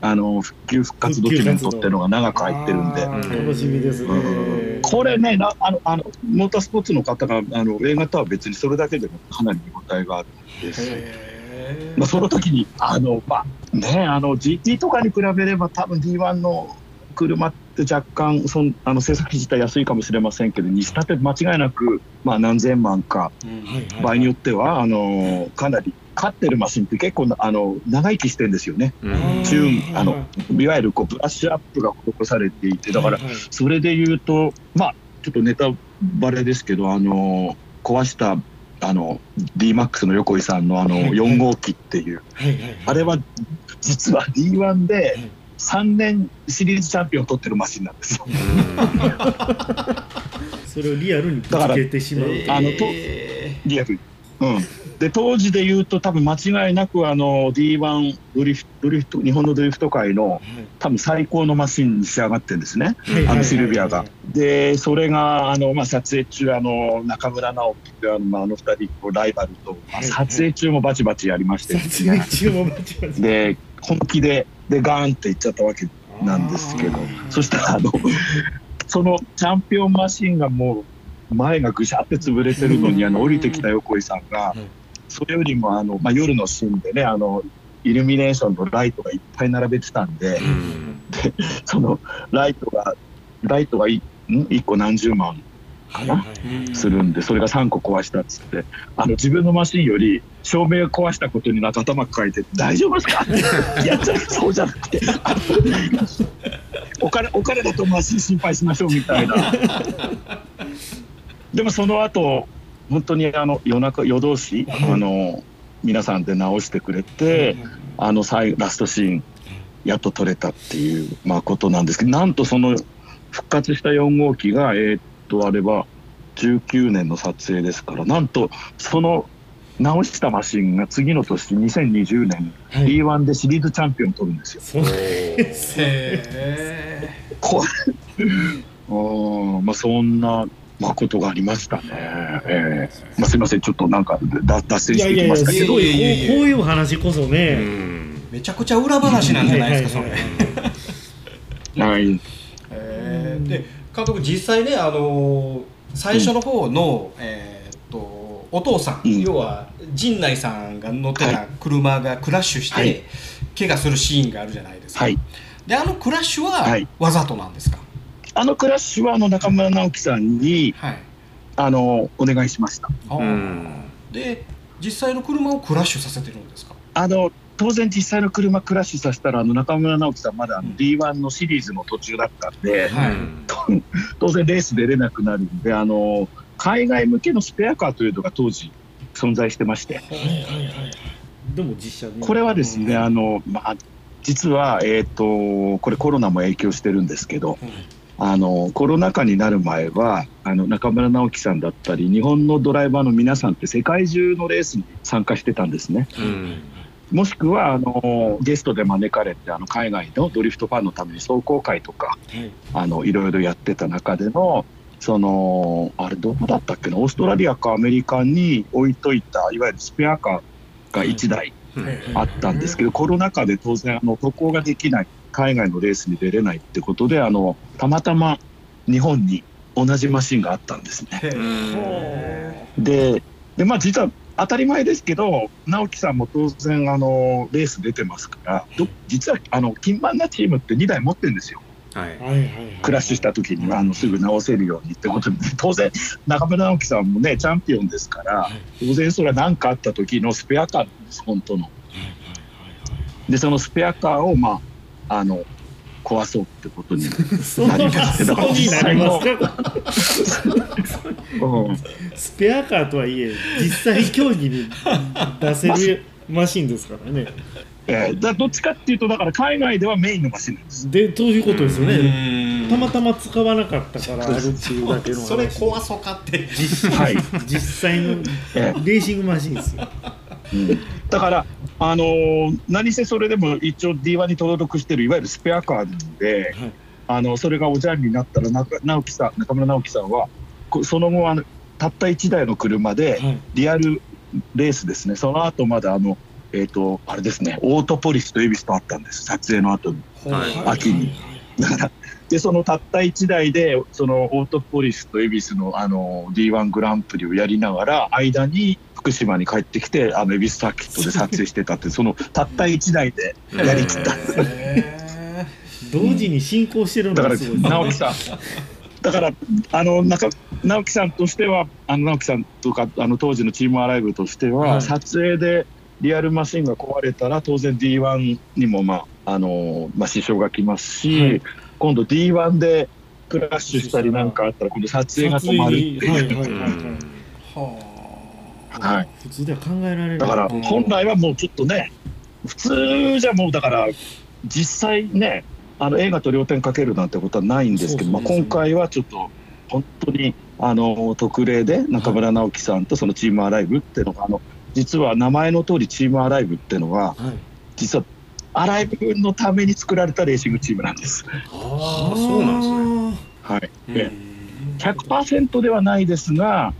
D: あの復旧復活ドキュメントっていうのが長く入ってるんで。
A: 楽しみですね、
D: うんこれねなあのあのモータースポーツの方があの映画とは別にそれだけでもかなり見応えがあるんです。
C: へ
D: まあ、その時にあの、まあね、あの GT とかに比べれば多分 D1 の車って若干そんあの制作費自体安いかもしれませんけどにしたって間違いなく、まあ、何千万か
C: うん。
A: はいはい
D: 場合によってはあのかなり勝ってるマシンって結構なあの長生きしてるんですよね。
B: うん。
D: チューンあのいわゆるこうブラッシュアップが施されていてだからそれで言うとまあちょっとネタバレですけどあの壊したあの DMAX の横井さんのあの
A: はいはい。
D: 4号機っていう。
A: はいはいはい。
D: あれは実は D1 で
A: はい
D: 3年シリーズチャンピオンを取ってるマシンなんですよ。
A: それをリアルにぶつけてしまう
D: あのと
C: え
D: リアルに。うん、で当時で言うと多分間違いなくあの D1 ドリフドリフト日本のドリフト界の多分最高のマシンに仕上がってるんですね。
A: はい
D: あのシルビアが。で、それが、あの、まあ、撮影中、あの、中村直樹って、あの、まあ、あの二人、こうライバルと、まあ
A: はい
D: 撮影中もバチバチやりましてですね。
A: 撮影中もバチバチ
D: で、本気で、で、ガーンっていっちゃったわけなんですけど。そしたら、あの、そのチャンピオンマシンがもう、前がぐしゃって潰れてるのに、あの、降りてきた横井さんが
A: い、
D: それよりも、あの、まあ、夜のシーンでね、あの、イルミネーションのライトがいっぱい並べてたんで、そのライトが、ライトがいん？1個何十万かな、
C: ー
D: するんで、それが3個壊したっつって、あの自分のマシンより照明を壊したことになんか頭抱えて、大丈夫ですか？って、いや、そうじゃなくて、お金お金だとマシン心配しましょうみたいな。でもその後本当にあの夜中夜通し、あの皆さんで直してくれて、あの最ラストシーンやっと撮れたっていう、まあ、ことなんですけどなんとその復活した4号機がえーっとあれは19年の撮影ですからなんとその直したマシンが次の年2020年
A: はい。
D: B1 でシリーズチャンピオンを取るんですよ。
A: そうです
D: まあ、そんな、まあ、ことがありましたね。ええ。まあ、すみませんちょっとなんかだ脱線
A: い
D: してきましたけど。
A: ごい
C: いやいやいや
A: こうこういう話こそね、
C: ーめちゃくちゃ裏話なんじゃないですかそれ。
A: はいはいはい
D: はい。
C: へー。で監督実際ねあのー最初の方の、えーっとお父さん、
D: うん。
C: 要は陣内さんが乗ってた車がクラッシュして、
D: はい。
C: 怪我するシーンがあるじゃないですか、
D: はい。
C: であのクラッシュは
D: はい。
C: わざとなんですか？
D: あのクラッシュはあの中村直樹さんに
C: はい、
D: あのお願いしました。
C: で実際の車をクラッシュさせてるんですか？
D: あの当然実際の車クラッシュさせたらあの中村直樹さんまだあの
C: うん。
D: D1 のシリーズの途中だったんで、
C: はい。
D: 当然レース出れなくなるんであの海外向けのスペアカーというのが当時存在してまして。
A: はいはいはいはい。でも実写に
D: これはですね、
C: うん。
D: あのまあ、実は、えー、とこれコロナも影響してるんですけど、
C: うん
D: あのコロナ禍になる前はあの中村直樹さんだったり日本のドライバーの皆さんって世界中のレースに参加してたんですね。もしくはあのゲストで招かれてあの海外のドリフトファンのために壮行会とか
A: はい。
D: あのいろいろやってた中でのそのあれどこだったっけなオーストラリアかアメリカに置いといたいわゆるスペアカーが1台あったんですけど、コロナ禍で当然あの渡航ができない海外のレースに出れないってことであのたまたま日本に同じマシンがあったんですね。
C: へ
D: でで、まあ、実は当たり前ですけど直樹さんも当然あのレース出てますからど実はあの金盤なチームって2台持ってるんですよ。
B: はい。
A: はいはいはい。
D: クラッシュした時にはあのすぐ直せるようにってことで当然中村直樹さんもねチャンピオンですから当然それは何かあった時のスペアカーなんです本当の。でそのスペアカーをまああの壊そうってことに、
A: なりますか
D: うん、
A: スペアカーとはいえ実際競技に出せるマシンですからね。
D: えーだどっちかっていうとだから海外ではメインのマシンなんです。
A: でということですよね。
C: うん。
A: たまたま使わなかったからあるっていうだけの話。
C: それ怖そうかって。
A: 実
D: はい、
A: 実際の
D: え
A: レーシングマシンですよ。
D: うんだから、あのー何せそれでも一応 D1 に登録してるいわゆるスペアカーなので、
A: はい。
D: あのそれがおじゃんになったら中直樹さん中村直樹さんはこその後あのたった1台の車で
A: はい。
D: リアルレースですね。その後まだあのえっ、とあれですねオートポリスと恵比寿とあったんです。撮影の後に。
B: はい。
D: 秋に。だからでそのたった1台でそのオートポリスと恵比寿のあの D1 グランプリをやりながら間に福島に帰ってきてあの恵比寿サーキットで 撮影してたってそのたった1台でやりきった。
C: へ
A: 同時に進行してるの
D: だから直樹さん。だからあの中直樹さんとしてはあの直樹さんとかあの当時のチームアライブとしては、
A: はい。
D: 撮影でリアルマシンが壊れたら当然 D1 にも、まああのまあ、支障がきますし、
A: はい
D: 今度 D1 でクラッシュしたりなんかあったら今度撮影が止まるっていう。
A: はいはいはいはい。
C: は
D: はい。
A: 普通では考えられない。
D: だから
C: うん
D: 本来はもうちょっとね普通じゃもうだから実際ねあの映画と両点かけるなんてことはないんですけど、まあ、今回はちょっと本当にあの特例で中村直樹さんとそのチームアライブっていうのがあの実は名前の通りチームアライブっていうのは
A: はい。
D: 実はアライブのために作られたレーシングチームなんです。
B: ああそうなんですね。
D: はい、
C: い
D: で100%ではないですが、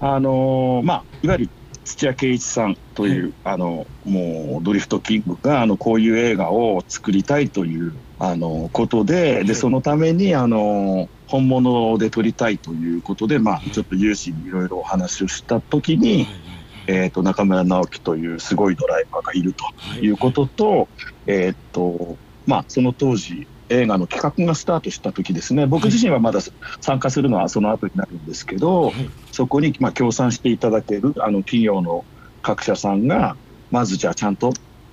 D: あのまあ、いわゆる土屋圭一さんという、あのもうドリフトキングがあのこういう映画を作りたいというあのことででそのためにあの本物で撮りたいということで、まあ、ちょっと有志にいろいろお話をした時に、えー、と中村直樹というすごいドライバーがいるとい。うことと,、えーっとまあ、その当時映画の企画がスタートした時ですね。僕自身はまだ参加するのはその後になるんですけど、
A: はい。
D: そこにまあ協賛していただけるあの企業の各社さんがまずじゃあちゃんと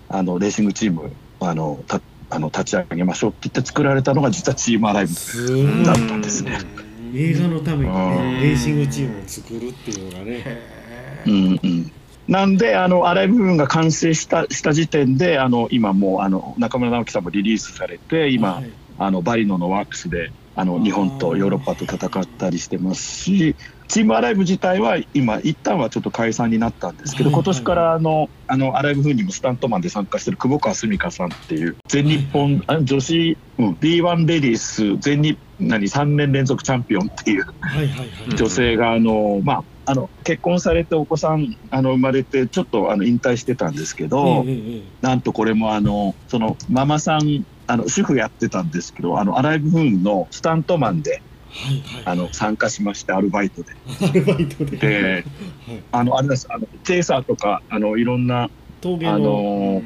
D: あのレーシングチームあのたあの立ち上げましょうって言って作られたのが実はチームアライブだったんですね。
A: 映画のために
D: うん。
A: ねレーシングチームを作るっていうのがね
C: へ
D: うんうん。なんであのアライブ部分が完成したした時点であの今もうあの中村直樹さんもリリースされて今、
A: はい。
D: あのバリノのワークスであの日本とヨーロッパと戦ったりしてますしチームアライブ自体は今一旦はちょっと解散になったんですけど、今年からあのあのアライブ風にもスタントマンで参加してる久保川澄香さんっていう全日本、あ女子、うん、B1 レディース全日何3年連続チャンピオンっていう
A: はいはいはい。
D: 女性があの、まあ、あの結婚されてお子さんあの生まれてちょっとあの引退してたんですけど、
A: ええええ
D: なんとこれもあのそのママさんあの主婦やってたんですけどあのアライブフーンのスタントマンで
A: はいはい。
D: あの参加しましてアルバイトで。
A: アルバイトで。
D: で
A: はい。
D: あのあれです。あのチェイサーとかあのいろんなあ
A: 峠の
D: の
A: はい。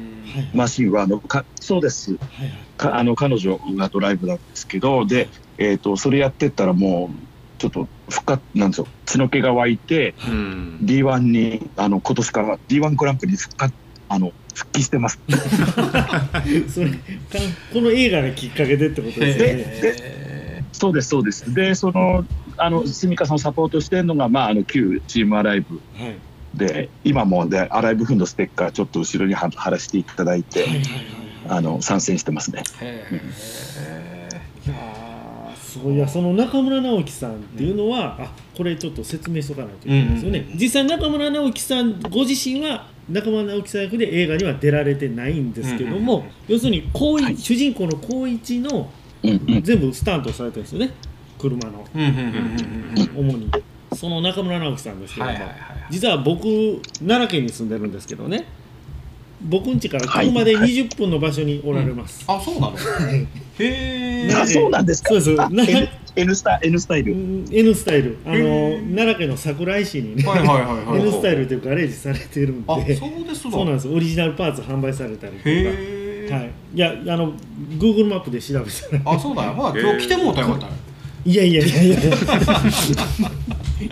D: マシンはあのかそうです。
A: はいはい。
D: かあの彼女がドライブなんですけどで、えー、とそれやってったらもうちょっと復活なんですよ血の気が湧いて
B: うん。
D: D1 にあの今年から D1 グランプリに復活あの復帰してます。
A: それかこの映画がきっかけでってことですよね
C: へ
D: そうですそうです。でそのあの住川さんをサポートしてるのがまああの旧チームアライブ。
A: はい。
D: で今もでアライブフンドステッカーちょっと後ろに貼貼らせていただいて、
A: はいはいはい
D: あの参戦してますね。
C: え
A: いやーいいやその中村直樹さんっていうのは、あこれちょっと説明しとかないといけないですよね、
C: うん。うんうん
A: 実際中村直樹さんご自身は中村直樹さん役で映画には出られてないんですけども、
C: うんうんうん
A: 要するに光一、
D: はい。
A: 主人公の光一の
D: うんうん。
A: 全部スタントされてるんですよね。車の。
C: うんうんうんうんうん
A: 主に。その中村直樹さんですけども、
C: はいはいはい。
A: 実は僕奈良県に住んでるんですけどね僕ん家から車で20分の場所におられます。
C: あ、そうなの？へえ。
D: あ、そうなんですか？
A: そうそ
D: う。ヌスタエヌスタイル。
A: エヌスタイル。あの奈良県の桜井市にね、
C: はいはいはいはい、
A: スタイルというガレージされてるんで、
C: そうです
A: そうなんです。オリジナルパーツ販売されたりとか。はい。いやあの Google マップで調べてた。
C: あ、そうだよ。まあ今日来てもうたよかった。
A: いやいやいやいや。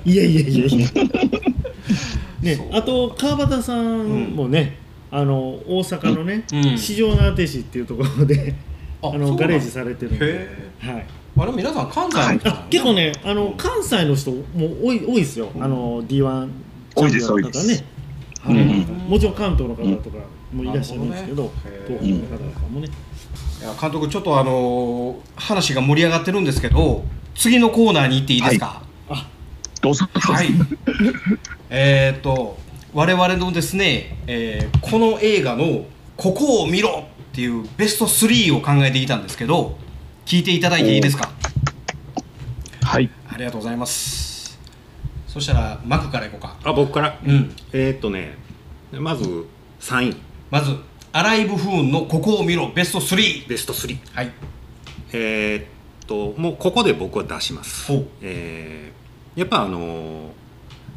A: いやいやいやいや。ね、あと川端さんもね。あの大阪のね、
C: うん。
A: 四条畷市っていうところで
C: あの
A: あのガレージされてるんで、
C: へ
A: はい、
C: あれ皆さん関西の人？なの
A: あ結構ねあの関西の人も多い多いですよ。あの D1 チャンピオンだったね。はい。
D: うん
A: もちろん関東の方とかもいらっしゃるんですけど、東北の方とかもね、
C: いや監督ちょっとあのー話が盛り上がってるんですけど次のコーナーに行っていいですか？
D: どうぞ。
C: はい、えっと我々のですね、えーこの映画の「ここを見ろ!」っていうベスト3を考えてきたんですけど聞いていただいていいですか？
D: はい。
C: ありがとうございます。そしたらマクからいこうか。
B: あ僕から？
C: うん。
B: えーっとねまず3位
C: まずアライブ・フーンの「ここを見ろ!」ベスト3
B: ベスト3
C: はい。
B: えーっともうここで僕は出します。
C: ほう。
B: えーやっぱあのー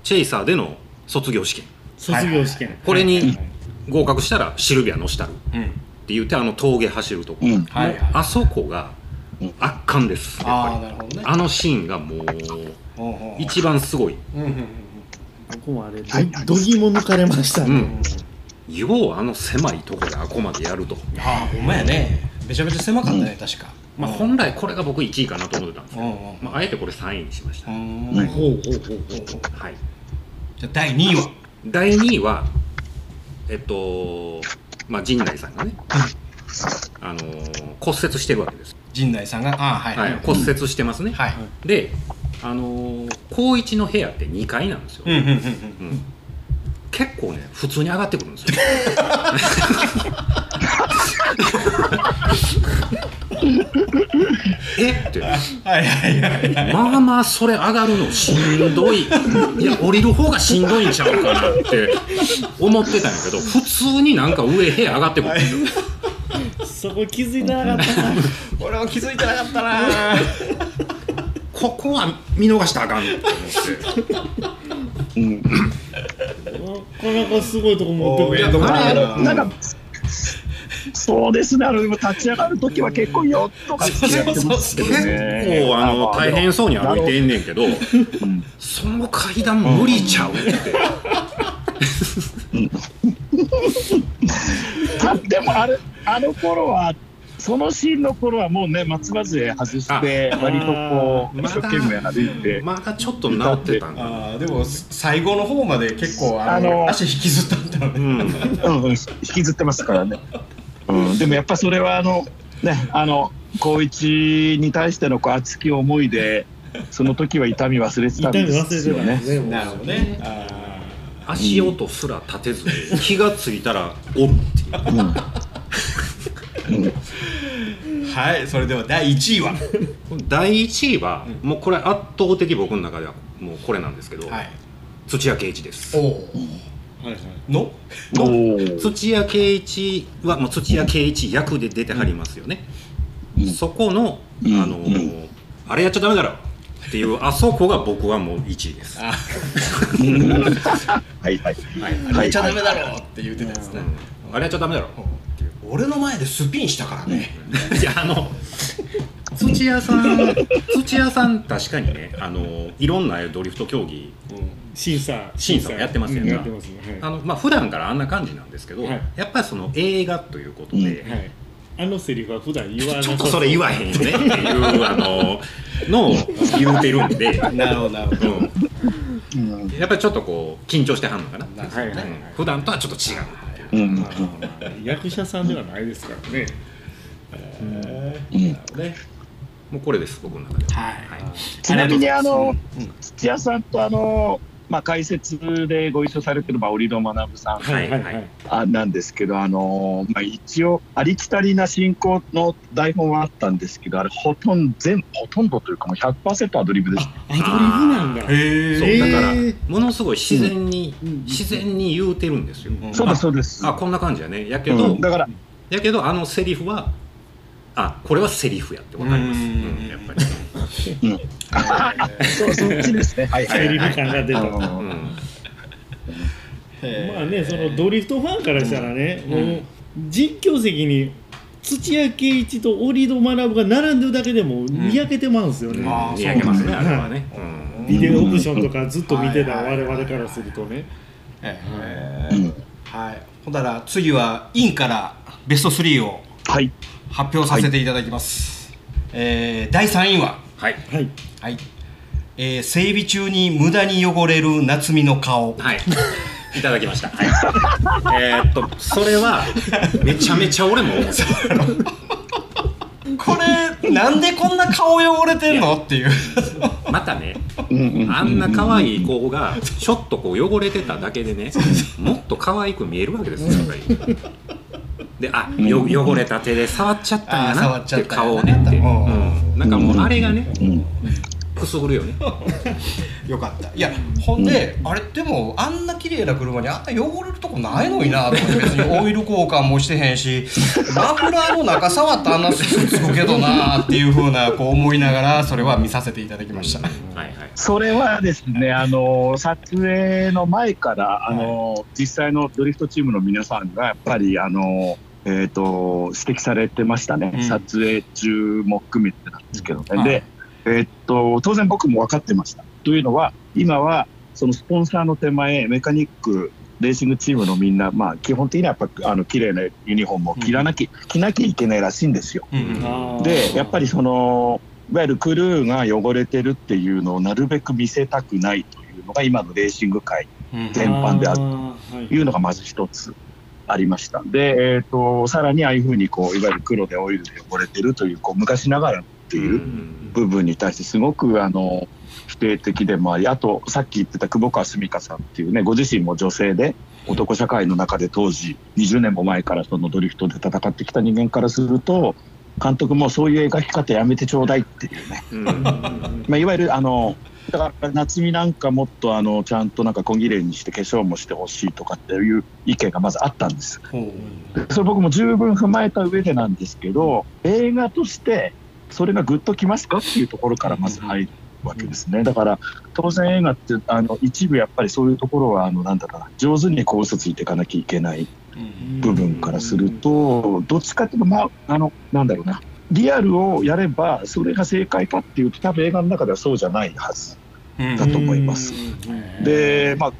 B: チェイサーでの卒業試験
A: 卒業試験、
B: これに合格したらシルビアのしたる。っ
C: うん
B: て言ってあの峠走るとこ、
D: うん。
C: はいはい。
B: あそこが圧巻です。やっ
C: ああ
B: ぱり。
C: なるほどね。
B: あのシーンがもう一番すごい。
C: うんうんうん
A: 僕もあれ、どぎも抜かれましたね、
B: うん。ようあの狭いところであこまでやると、
C: ああほんまやね。めちゃめちゃ狭かったね、確か。
B: まあ、本来これが僕1位かなと思ってたんですけど、
C: うんうん
B: まあ、あえてこれ3位にしました、
C: うん。
D: はい。
A: ほうほうほうほう
B: はい、
C: じゃあ第2位は？
B: 第2位はえっとまあ陣内さんがね、あのー骨折してるわけです、
C: 陣内さんがああはい。
B: はい骨折してますね、
C: はい。
B: であのー高一の部屋って2階なんですよ、
C: うんうんうんうん。
B: うん。結構ね普通に上がってくるんですよ えって。
C: はいはいはいはい。
B: まあまあそれ上がるのしんどい。いや降りる方がしんどいんちゃうかなって思ってたんやけど普通になんか上部屋上がってくる。
A: そこ気づいてなかったな。
C: 俺は気づいてなかったな。
B: ここは見逃したらあかんと思って。
D: うん。
A: なかなかすごいとこ持ってくる。
C: いやどう
B: あれ
C: な
D: なんか、そうですね。あの、でも立ち上がるときは結構よっとかってやってますけど
B: 結
D: ね。
B: 構あの大変そうに歩いてんねんけど
D: うん
B: その階段無理ちゃうって。
D: た でもあれあの頃はそのシーンの頃はもうね松葉杖外して
A: あ
D: 割とこう一生懸命歩いて、
B: まだちょっと治ってたんかな
C: あーでも最後の方まで結構あの
D: あの
C: 足引きずったんだろうね。
B: うん。
D: うんうん、引きずってますからね、うん、でもやっぱそれはあのねあの高一に対してのこう熱き思いでその時は痛み忘れてたんですよね。
C: なるほどね。あ
B: 足音すら立てずに気がついたらおるっていう。
C: ーはいそれでは第1位は？
B: 第1位はもうこれ圧倒的僕の中ではもうこれなんですけど、
C: はい。
B: 土屋圭一です。
C: おお
A: はいはい。
C: の？
B: 土屋圭一はもう土屋圭一役で出てはりますよね、
D: うん。
B: そこの、
D: うん。
B: あのー
D: うん。
B: あれやっちゃダメだろっていうあそこが僕はもう1位です、
C: あ
D: うん はい。はい
B: はい。
C: あれやっちゃダメだろうって言ってたやつね。
B: うん。あれやっちゃダメだろ。
C: 俺の前でスピンしたからね
B: いやあの土屋さん土屋さん確かにねあのいろんなドリフト競技
A: 審査
B: 審査もやってますよね。
A: うんやってますね。
B: あのまあ普段からあんな感じなんですけど、
A: はい。
B: やっぱりその映画ということで、
D: うん
A: はい、はい、あのセリフは普段言わな
B: ちょっ
A: さ
B: とそれ言わへんよねっていう あののを言うてるんで、
C: なるほどなるほど。
B: うん。
D: うん
B: やっぱりちょっとこう緊張してはんのかな、
C: なるほど
A: はいはいはい。
B: うん。普段とはちょっと違う
D: う。ん
A: 役者さんではないですからね。
D: うん。
C: ね
B: もうこれです僕の中では、
C: はい。
D: ちなみにあの
C: うん
D: 土屋さんとあのまあ解説でご一緒されてるまあ織戸学さん
B: はいはい
D: あなんですけど、あのまあ、一応ありきたりな進行の台本はあったんですけどあれほとんど全ほとんどというかもう100%アドリブでした。
A: アドリブなんだ。
C: へえ
B: そう
A: えー。
B: だからものすごい自然に、
A: うん
B: 自然に言うてるんですよ、
C: うん。
D: そうですそうです。
B: あこんな感じやね。やけど、
D: うん、だから
B: やけどあのセリフはあこれはセリフやってわかります、
C: う
B: うんんやっぱり、
D: そうそっちですね。はいはい
A: セリフ感が出た。
D: あ
A: まあねそのドリフトファンからしたらね、もう実況席に土屋圭一と織戸学が並んでるだけでもにやけてまうんですよね、
B: 見上げますねあれはね、うん。
A: ビデオオプションとかずっと見てた我々からするとね、
C: はい。ほんだら次はインからベスト3を。
D: はい
C: 発表させていただきます、えー第3位は。
B: はい。
A: はい。
C: はい、えー整備中に無駄に汚れる夏美の顔。
B: はい。いただきました。はい、えーっと、それは、めちゃめちゃ俺も思った。
C: これなんでこんな顔汚れてんの？っていう。
B: またね、あんな可愛い子が、ちょっとこう汚れてただけでね、もっと可愛く見えるわけですよ、やっぱり。で、あ、よ汚れた手で触っちゃったんやな。って顔をね。って。
C: うん。
B: うん。なんかもうあれがね、
D: うん。
B: くすぐるよね。
C: よかった。いやほんで、あれでもあんな綺麗な車にあんな汚れるとこないのになと思って別にオイル交換もしてへんし マフラーの中触ったらあんなすぐつくけどなっていうふうなこう思いながらそれは見させていただきました。
B: はいはい。
D: それはですね、あの撮影の前から、あの実際のドリフトチームの皆さんがやっぱりあの、えー、と指摘されてましたね、
C: うん。
D: 撮影中も含めてなんですけどね。
C: はい
D: で、えー、と当然僕も分かってました。というのは、今はそのスポンサーの手前、メカニック、レーシングチームのみんな、まあ、基本的にはやっぱあの綺麗なユニフォームを着らなき,、着なきゃいけないらしいんですよ。
C: うん。
D: でやっぱりそのいわゆるクルーが汚れてるっていうのをなるべく見せたくないというのが今のレーシング界
C: うん。
D: 全般である
A: る
D: というのがまず一つありました。で、えー、とさらにああいうふうにこういわゆる黒でオイルで汚れてるというこう昔ながらっていう部分に対してすごくあの否定的でもありあとさっき言ってた久保川澄香さんっていうねご自身も女性で男社会の中で当時20年も前からそのドリフトで戦ってきた人間からすると監督もそういう描き方やめてちょうだいっていうね、
B: うん。
D: まあ、いわゆるあのだから夏美なんかもっとあのちゃんとなんか小綺麗にして化粧もしてほしいとかっていう意見がまずあったんです。
C: ほ
D: でそれ僕も十分踏まえた上でなんですけど映画としてそれがグッときますかっていうところからまず入るわけですね。だから当然映画ってあの一部やっぱりそういうところはあのなんだろうな上手にこう嘘ついていかなきゃいけないう
C: うん。
D: 部分からするとどっちかっていうとまああのなんだろうなリアルをやればそれが正解かっていうと多分映画の中ではそうじゃないはず
C: うん。
D: だと思います。でまあ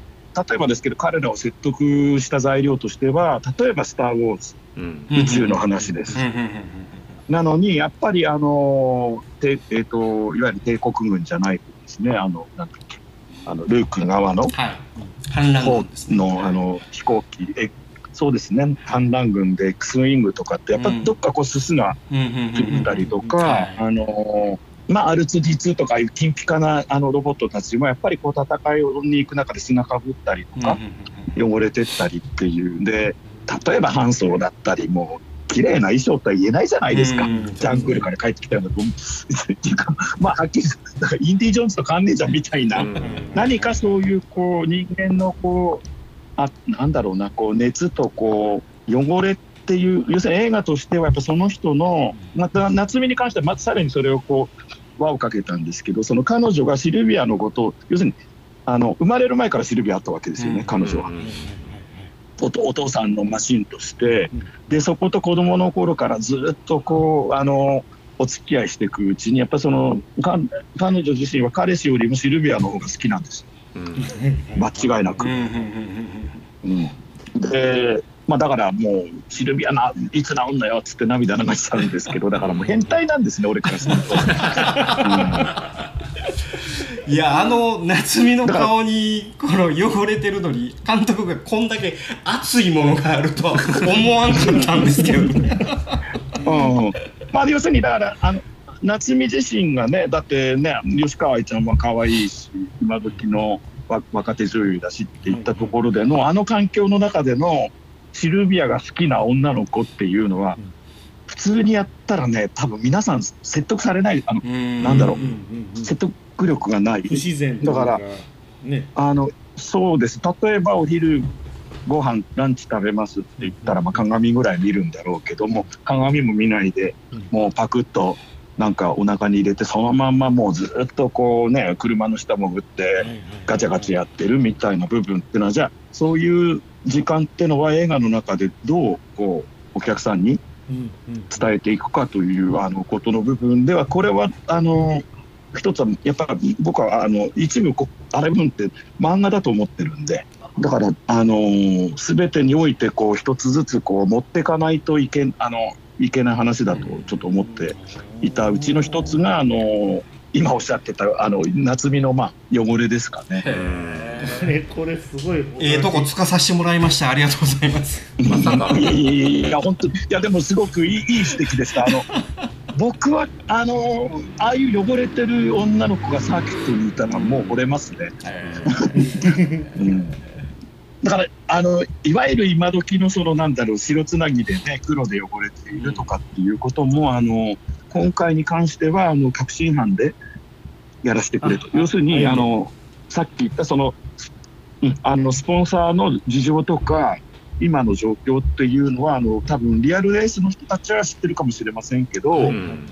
D: 例えばですけど彼らを説得した材料としては例えば「スター・ウォーズ」
B: うん。
D: 宇宙の話です。
C: うん。うん。うん。
D: なのに、やっぱり、あの、てえっ、と、いわゆる帝国軍じゃないですね、あの、なん。だっけ、あの、ルーク側の
C: はい反乱
D: の、あの、飛行機、え、そうですね、反乱軍で X ウィングとかって、やっぱ
C: うん。
D: どっかこう、すすがついたりとか、
C: はい。
D: あの、まあ、R2D2 とかいう金ピカなあのロボットたちもやっぱりこう戦いに行く中で砂かぶったりとか、汚れてったりっていう。で例えばハンソーだったりも綺麗な衣装とは言えないじゃないですか、
C: うん
D: ジャングルから帰ってきたようなっていうか まあはっきりだからインディ・ジョーンズと関連じゃんみたいな、
B: うん。
D: 何かそういうこう人間のこうあなんだろうなこう熱とこう汚れっていう要するに映画としてはやっぱその人のまた夏美に関してはまたさらにそれをこう輪をかけたんですけどその彼女がシルビアのことを要するにあの生まれる前からシルビアあったわけですよね、
C: うん。
D: 彼女は。
B: うん。
D: お父さんのマシンとして
A: うん。
D: でそこと子供の頃からずっとこうあのお付き合いしていくうちにやっぱりそのか彼女自身は彼氏よりもシルビアの方が好きなんです
B: うん
D: 間違いなく
C: うん。うんうん
D: うん、で、まあ、だからもうシルビアないつ治んのよっつって涙流しちゃうんですけど だからもう変態なんですね俺からすると。
C: いやあの夏美の顔にこの汚れてるのに監督がこんだけ熱いものがあるとは思わんかったんですけどね。
D: うんうんまあ、要するにだからあの夏美自身がねだってね吉川愛ちゃんは可愛いし今時のわ若手女優だしっていったところでのあの環境の中でのシルビアが好きな女の子っていうのは
A: うん。
D: 普通にやったらね多分皆さん説得されないあの
C: なん
D: だろう。
A: うんうんうん
D: 説得力がない。
A: 不自然
D: だから
A: ね。
D: あのそうです。例えばお昼ご飯ランチ食べますって言ったら、まあ、鏡ぐらい見るんだろうけども鏡も見ないで
A: うん。
D: もうパクッとなんかお腹に入れてそのまんまもうずっとこうね車の下潜ってガチャガチャやってるみたいな部分っていうのはじゃあそういう時間ってのは映画の中でどうこうお客さんに伝えていくかというあのことの部分ではこれはあの一つはやっぱり僕はあの一部こあれ分って漫画だと思ってるんでだからあの全てにおいてこう一つずつこう持っていかないといけあのいけない話だとちょっと思っていたうちの一つがあの今おっしゃってたあの夏美のまあ汚れですかね。
C: へ
A: これ これすごい。
C: ええとこつかさせてもらいました。ありがとうございます。
B: まさか。
D: いやいやいやいや本当いやでもすごくいいいい指摘でした。あの僕はあのああいう汚れてる女の子がサーキットにいたらもう惚れますね、うん、だからあのいわゆる今時のそのなんだろう白つなぎでね黒で汚れているとかっていうこともあの今回に関してはあの確信犯でやらせてくれと。
A: あ
D: 要するに
A: あ
D: あのさっき言ったそのうんあのスポンサーの事情とか今の状況っていうのはあの多分リアルレースの人たちは知ってるかもしれませんけど、
B: うん。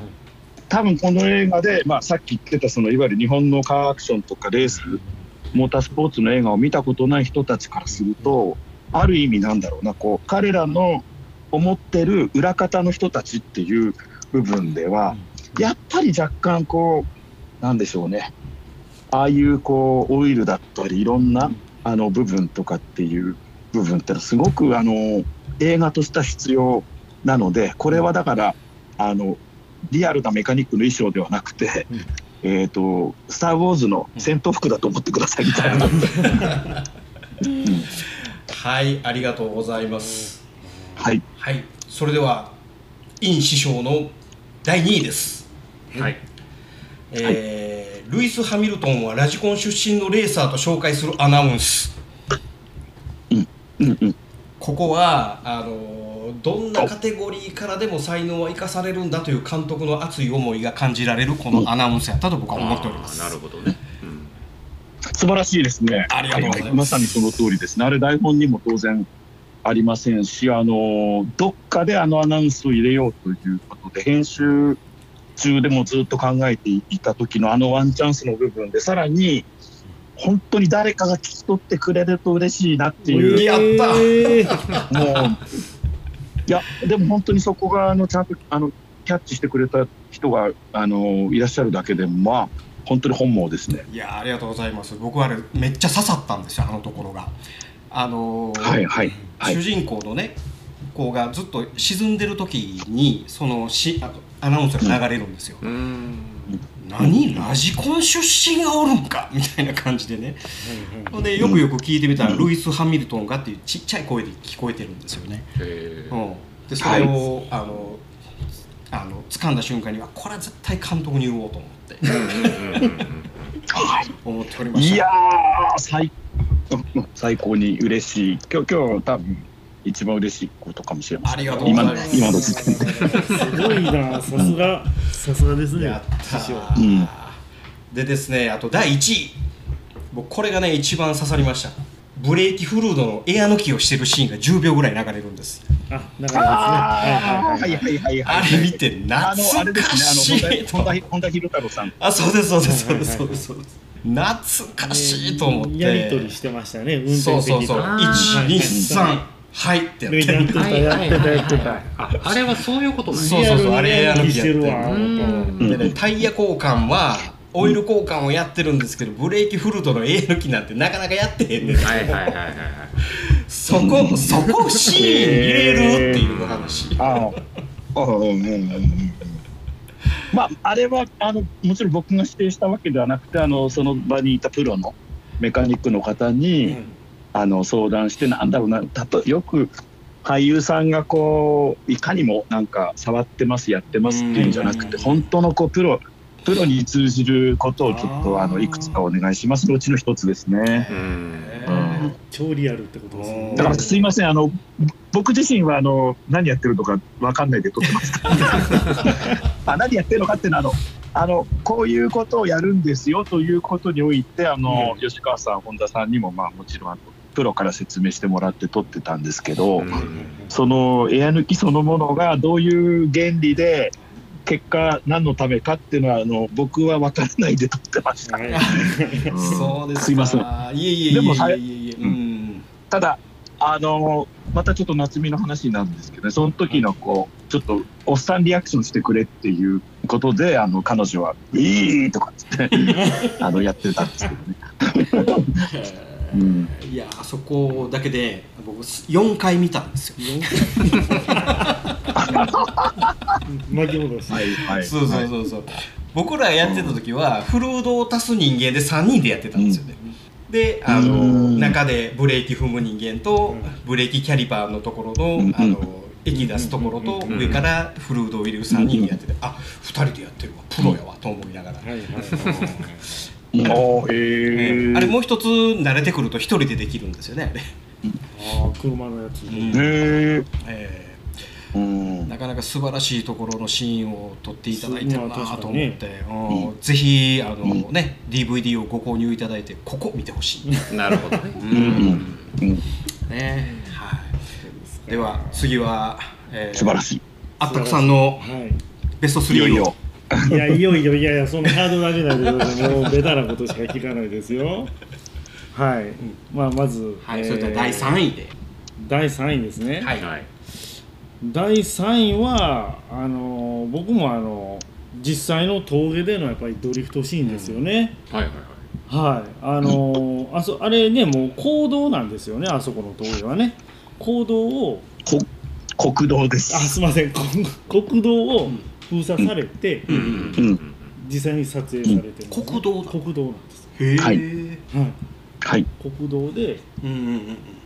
D: 多分この映画で、まあ、さっき言ってたそのいわゆる日本のカーアクションとかレースモータースポーツの映画を見たことない人たちからするとある意味なんだろうなこう彼らの思ってる裏方の人たちっていう部分ではやっぱり若干こうなんでしょうね。ああいうこうオイルだったりいろんなあの部分とかっていう部分ってのはすごくあの映画としては必要なのでこれはだからあのリアルなメカニックの衣装ではなくて、
A: うん
D: えっ、と「スター・ウォーズ」の戦闘服だと思ってくださいみたいな。
C: はいありがとうございます。
D: はい。
C: はいそれではイン師匠の第2位です。
B: はい。
C: えールイス・ハミルトンはラジコン出身のレーサーと紹介するアナウンス。
D: うんうん
C: ここはあのどんなカテゴリーからでも才能は生かされるんだという監督の熱い思いが感じられるこのアナウンスやったと僕は思っております。
B: なるほどね、うん
D: 素晴らしいですね。
C: ありがとうございます
D: はまさにその通りですね。あれ台本にも当然ありませんし、あのどっかであのアナウンスを入れようということで編集中でもずっと考えていた時のあのワンチャンスの部分でさらに本当に誰かが聞き取ってくれると嬉しいなっていう
C: やった
A: えー
D: もういやでも本当にそこがあのちゃんとあのキャッチしてくれた人があのいらっしゃるだけでもまあ本当に本望ですね。
C: いやありがとうございます僕はあれめっちゃ刺さったんですよあのところが。あのー
D: はいはいはい
C: 主人公のね子がずっと沈んでる時にそのしあアナウンスが流れるんですよ。
B: うん
C: 何ラジコン出身がおるんか？みたいな感じでね。ほんでよくよく聞いてみたら、ルイス・ハミルトンがっていうちっちゃい声で聞こえてるんですよね。うん、でそれを、あのあの掴んだ瞬間にはこれは絶対監督に言おうと思って。思っておりました。
D: いや最高に嬉しい。今日今日多分一番嬉しいことかもしれません。
C: ありがとうございます。
D: 今今の時点で。
A: すごいな。さすが。さすがですね。
C: やった
D: うん。
C: でですねあと第1位。僕これがね一番刺さりました。ブレーキフルードのエア抜きをしてるシーンが10秒ぐらい流れるんです。
A: あだからですね。はいはいはい
C: あれ見て
D: あのあ
C: 懐か
D: れです
C: しい
D: ね。あの本田本田裕太郎さん。
C: あそうですそうですそうですそうですそうです。懐かしいと思って。
A: やり取りしてましたね。運転
C: そうそうそう。
A: 席と
B: あー
C: 123はいってやって
A: やってた。やってたやってた
B: ああれはそういうことね
C: そうそうそうあれや
B: る
A: うん。
C: でねタイヤ交換はオイル交換をやってるんですけどブレーキフルートの A 抜きなんてなかなかやってへんねん。
B: はいはいはいはい。はい
C: そこそこシーン入れるっていう話。
D: ああうんうんうんうん。まああれはあのもちろん僕が指定したわけではなくてあのその場にいたプロのメカニックの方に、あの相談してなんだろうな。たとよく俳優さんがこういかにもなんか触ってますやってますっていうんじゃなくて
C: うん。
D: 本当のこうプロプロに通じることをちょっと
C: あ
D: のいくつかお願いします。のうちの一つですね。
B: うん。
D: うん。
A: 超リアルってことですね。
D: だからすいませんあの僕自身はあの何やってるとかわかんないで撮ってます。あ何やってるのかっていうのはあのあのこういうことをやるんですよということにおいてあの、吉川さん本田さんにもまあもちろんあのプロから説明してもらって撮ってたんですけど、
B: うん。
D: そのエア抜きそのものがどういう原理で結果何のためかっていうのはあの僕は分からないで撮ってました。
A: はい
D: うん。
C: そうですか。
D: すいません。
C: いえいえいえいえいえ。いえうん。
D: ただあのまたちょっと夏美の話になるんですけどねその時のこうちょっとおっさんリアクションしてくれっていうことであの彼女は「いい!」とかっつって あのやってたんですけどね。うん。
C: いやあそこだけで僕4回見たんですよ。
A: 巻き戻して
D: はいはい、
C: そうそうそうそう。僕らやってた時はフルードを足す人間で3人でやってたんですよね、であの
D: うん。
C: 中でブレーキ踏む人間と
A: うん。
C: ブレーキキャリパーのところの
D: うん。
C: あの液出すところと
B: うん。
C: 上からフルードを入れる3人でやっててあ二2人でやってるわ。プロやわと思いながら。
A: はいはい
D: おーへー。
C: えあれもう一つ慣れてくると一人でできるんですよねあれ、
A: ああ車のやつ、
C: うん。え
D: うん。
C: ーなかなか素晴らしいところのシーンを撮っていただいてるなと思って、うん。ぜひあの、ね DVD をご購入いただいてここ見てほしい、
B: なるほどね。
C: う
D: うん。うん。
C: ねはい、では次は、えー
D: 素晴らしい。
C: あったくさんの
A: はい。
C: ベスト3を。
D: いよいよ
A: いや、いよいよ、いやいや、そのハードル上げないで。もうベタなことしか聞かないですよ。はい。まあ、まず、
C: はい、
A: えー
C: それでは第3位で、
A: 第3位ですね。
C: はい
B: はい
A: 第3位は、あのー僕もあの実際の峠でのやっぱりドリフトシーンですよね。
B: はいはいはい
A: はい。あのーあそあれね、もう公道なんですよね、あそこの峠はね。公道を、
D: こ国道で
A: あ、
D: す
A: すみません、国 国道を封鎖されて、実際に撮影されてるんですね、
C: 国道だ。
A: 国道なんです。
C: へえ、
D: はい。
A: はい。
D: はい。
A: 国道で
C: うんうん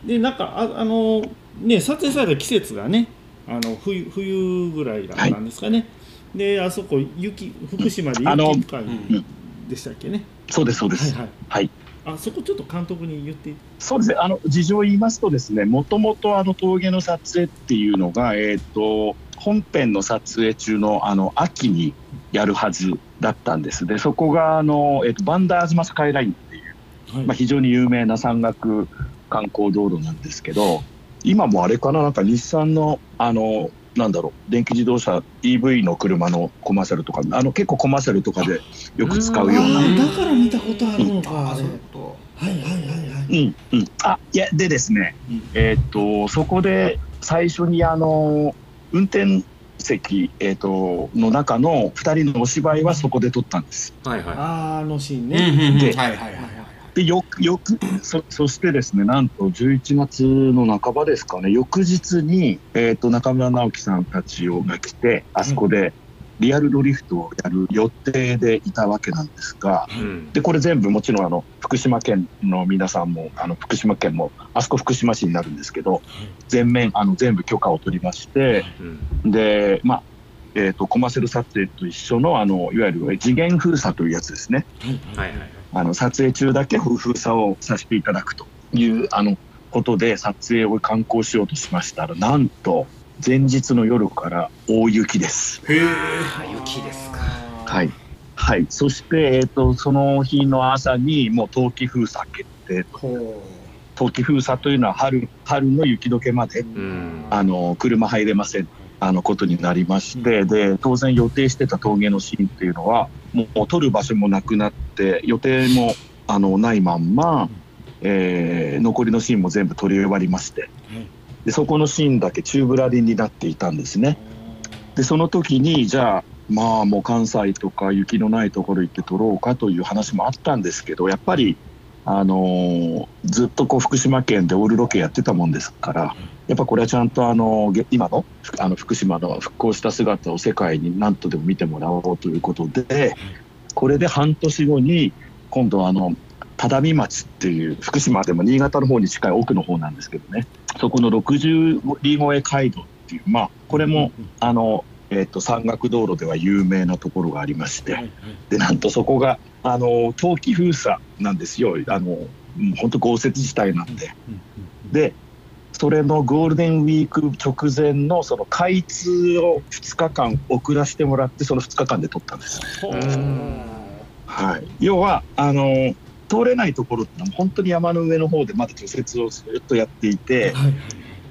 C: うん。
A: でなんかああのね撮影された季節がねあの冬冬ぐらいだったんですかね、であそこ雪福島で雪深い
C: うん
A: でしたっけね、
D: そうですそうです。
A: はいはい。
D: はい。
A: あそこちょっと監督に言って
D: そうですね、あの事情を言いますとですね、もともとあの峠の撮影っていうのが、えっ、と本編の撮影中のあの秋にやるはずだったんです。で、そこがあのえっ、とバンダーアズマスカイラインっていう、
A: はい、
D: まあ非常に有名な山岳観光道路なんですけど、今もあれかな、なんか日産のあのなんだろう、電気自動車 EV の車のコマーシャルとか、あの結構コマーシャルとかでよく使うような。
A: あーだから見たことあるのか、
C: あそう。
A: あれはい
C: と。
A: はいはいはい。
D: うんうん、あいやでですね、
A: うん。
D: えーっとそこで最初にあの運転席、えーっとの中の2人のお芝居はそこで撮ったんです。
B: はいはい。
A: あーあのシーン
C: うん
A: ね、
C: うんうん。
D: で
C: はいはいはい。はい
D: でよくよくそそしてですねなんと11月の半ばですかね。翌日に、えーっと中村直樹さんたちをが来てあそこでリアルドリフトをやる予定でいたわけなんですが。
B: うん。
D: でこれ全部もちろんあの福島県の皆さんもあの福島県もあそこ福島市になるんですけど全面あの全部許可を取りまして
B: うん。
D: でまあえー、とコマーシャル撮影と一緒のあのいわゆる次元封鎖というやつですね。
B: はい。はい。はい。
D: あの撮影中だけ封鎖をさせていただくというあのことで撮影を観光しようとしましたらなんと前日の夜から大雪です。
C: へえ。
B: 雪ですか。
D: はい。はい、そして、えー、とその日の朝にもう冬季封鎖決定
C: ほ
D: 冬季封鎖というのは春春の雪解けまで
B: うん。
D: あの車入れませんあのことになりまして、で当然予定してた峠のシーンっていうのはもう撮る場所もなくなって予定もあのないまんま、えー残りのシーンも全部撮り終わりましてでそこのシーンだけ宙ぶらりんになっていたんですね。でその時にじゃあまあもう関西とか雪のないところ行って撮ろうかという話もあったんですけどやっぱり、あのーずっとこう福島県でオールロケやってたもんですからやっぱこれはちゃんとあのげ今のあの福島の復興した姿を世界に何とでも見てもらおうということでこれで半年後に今度あの只見町っていう福島でも新潟の方に近い奥の方なんですけどね。そこの60里越え街道っていうまあこれもあの、えっと山岳道路では有名なところがありまして、
A: はいはい。
D: でなんとそこがあの冬季封鎖なんですよ。あの本当豪雪地帯なんで。でそれのゴールデンウィーク直前のその開通を2日間遅らせてもらってその2日間で撮ったんです。はい、要はあの通れないところってのは本当に山の上の方でまだ除雪をずっとやっていて、
A: はい。はい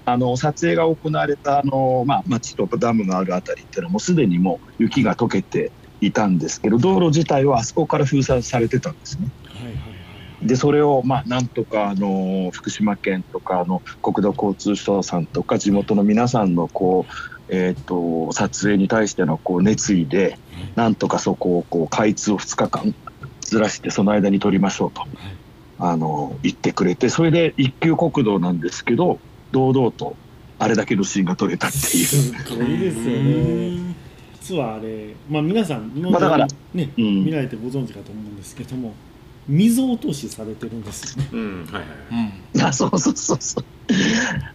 D: あの撮影が行われたあの、まあ、町とかダムがあるあたりっていうのはもうすでにもう雪が溶けていたんですけど道路自体はあそこから封鎖されてたんですね。
A: はいはい
D: でそれをまあなんとかあの福島県とかあの国土交通省さんとか地元の皆さんのこう、えー、と撮影に対してのこう熱意でなんとかそこをこう開通を2日間ずらしてその間に撮りましょうと、あの言ってくれてそれで一級国道なんですけど堂々とあれだけのシーンが撮れたっていう。
A: すごいですよね。実はあれまあ皆さん今まで
D: まあだから
A: ね
D: うん。
A: 見られてご存知かと思うんですけども水落としされてるんですよね。
B: うんはいはい
C: うん。
D: あそうそうそうそう。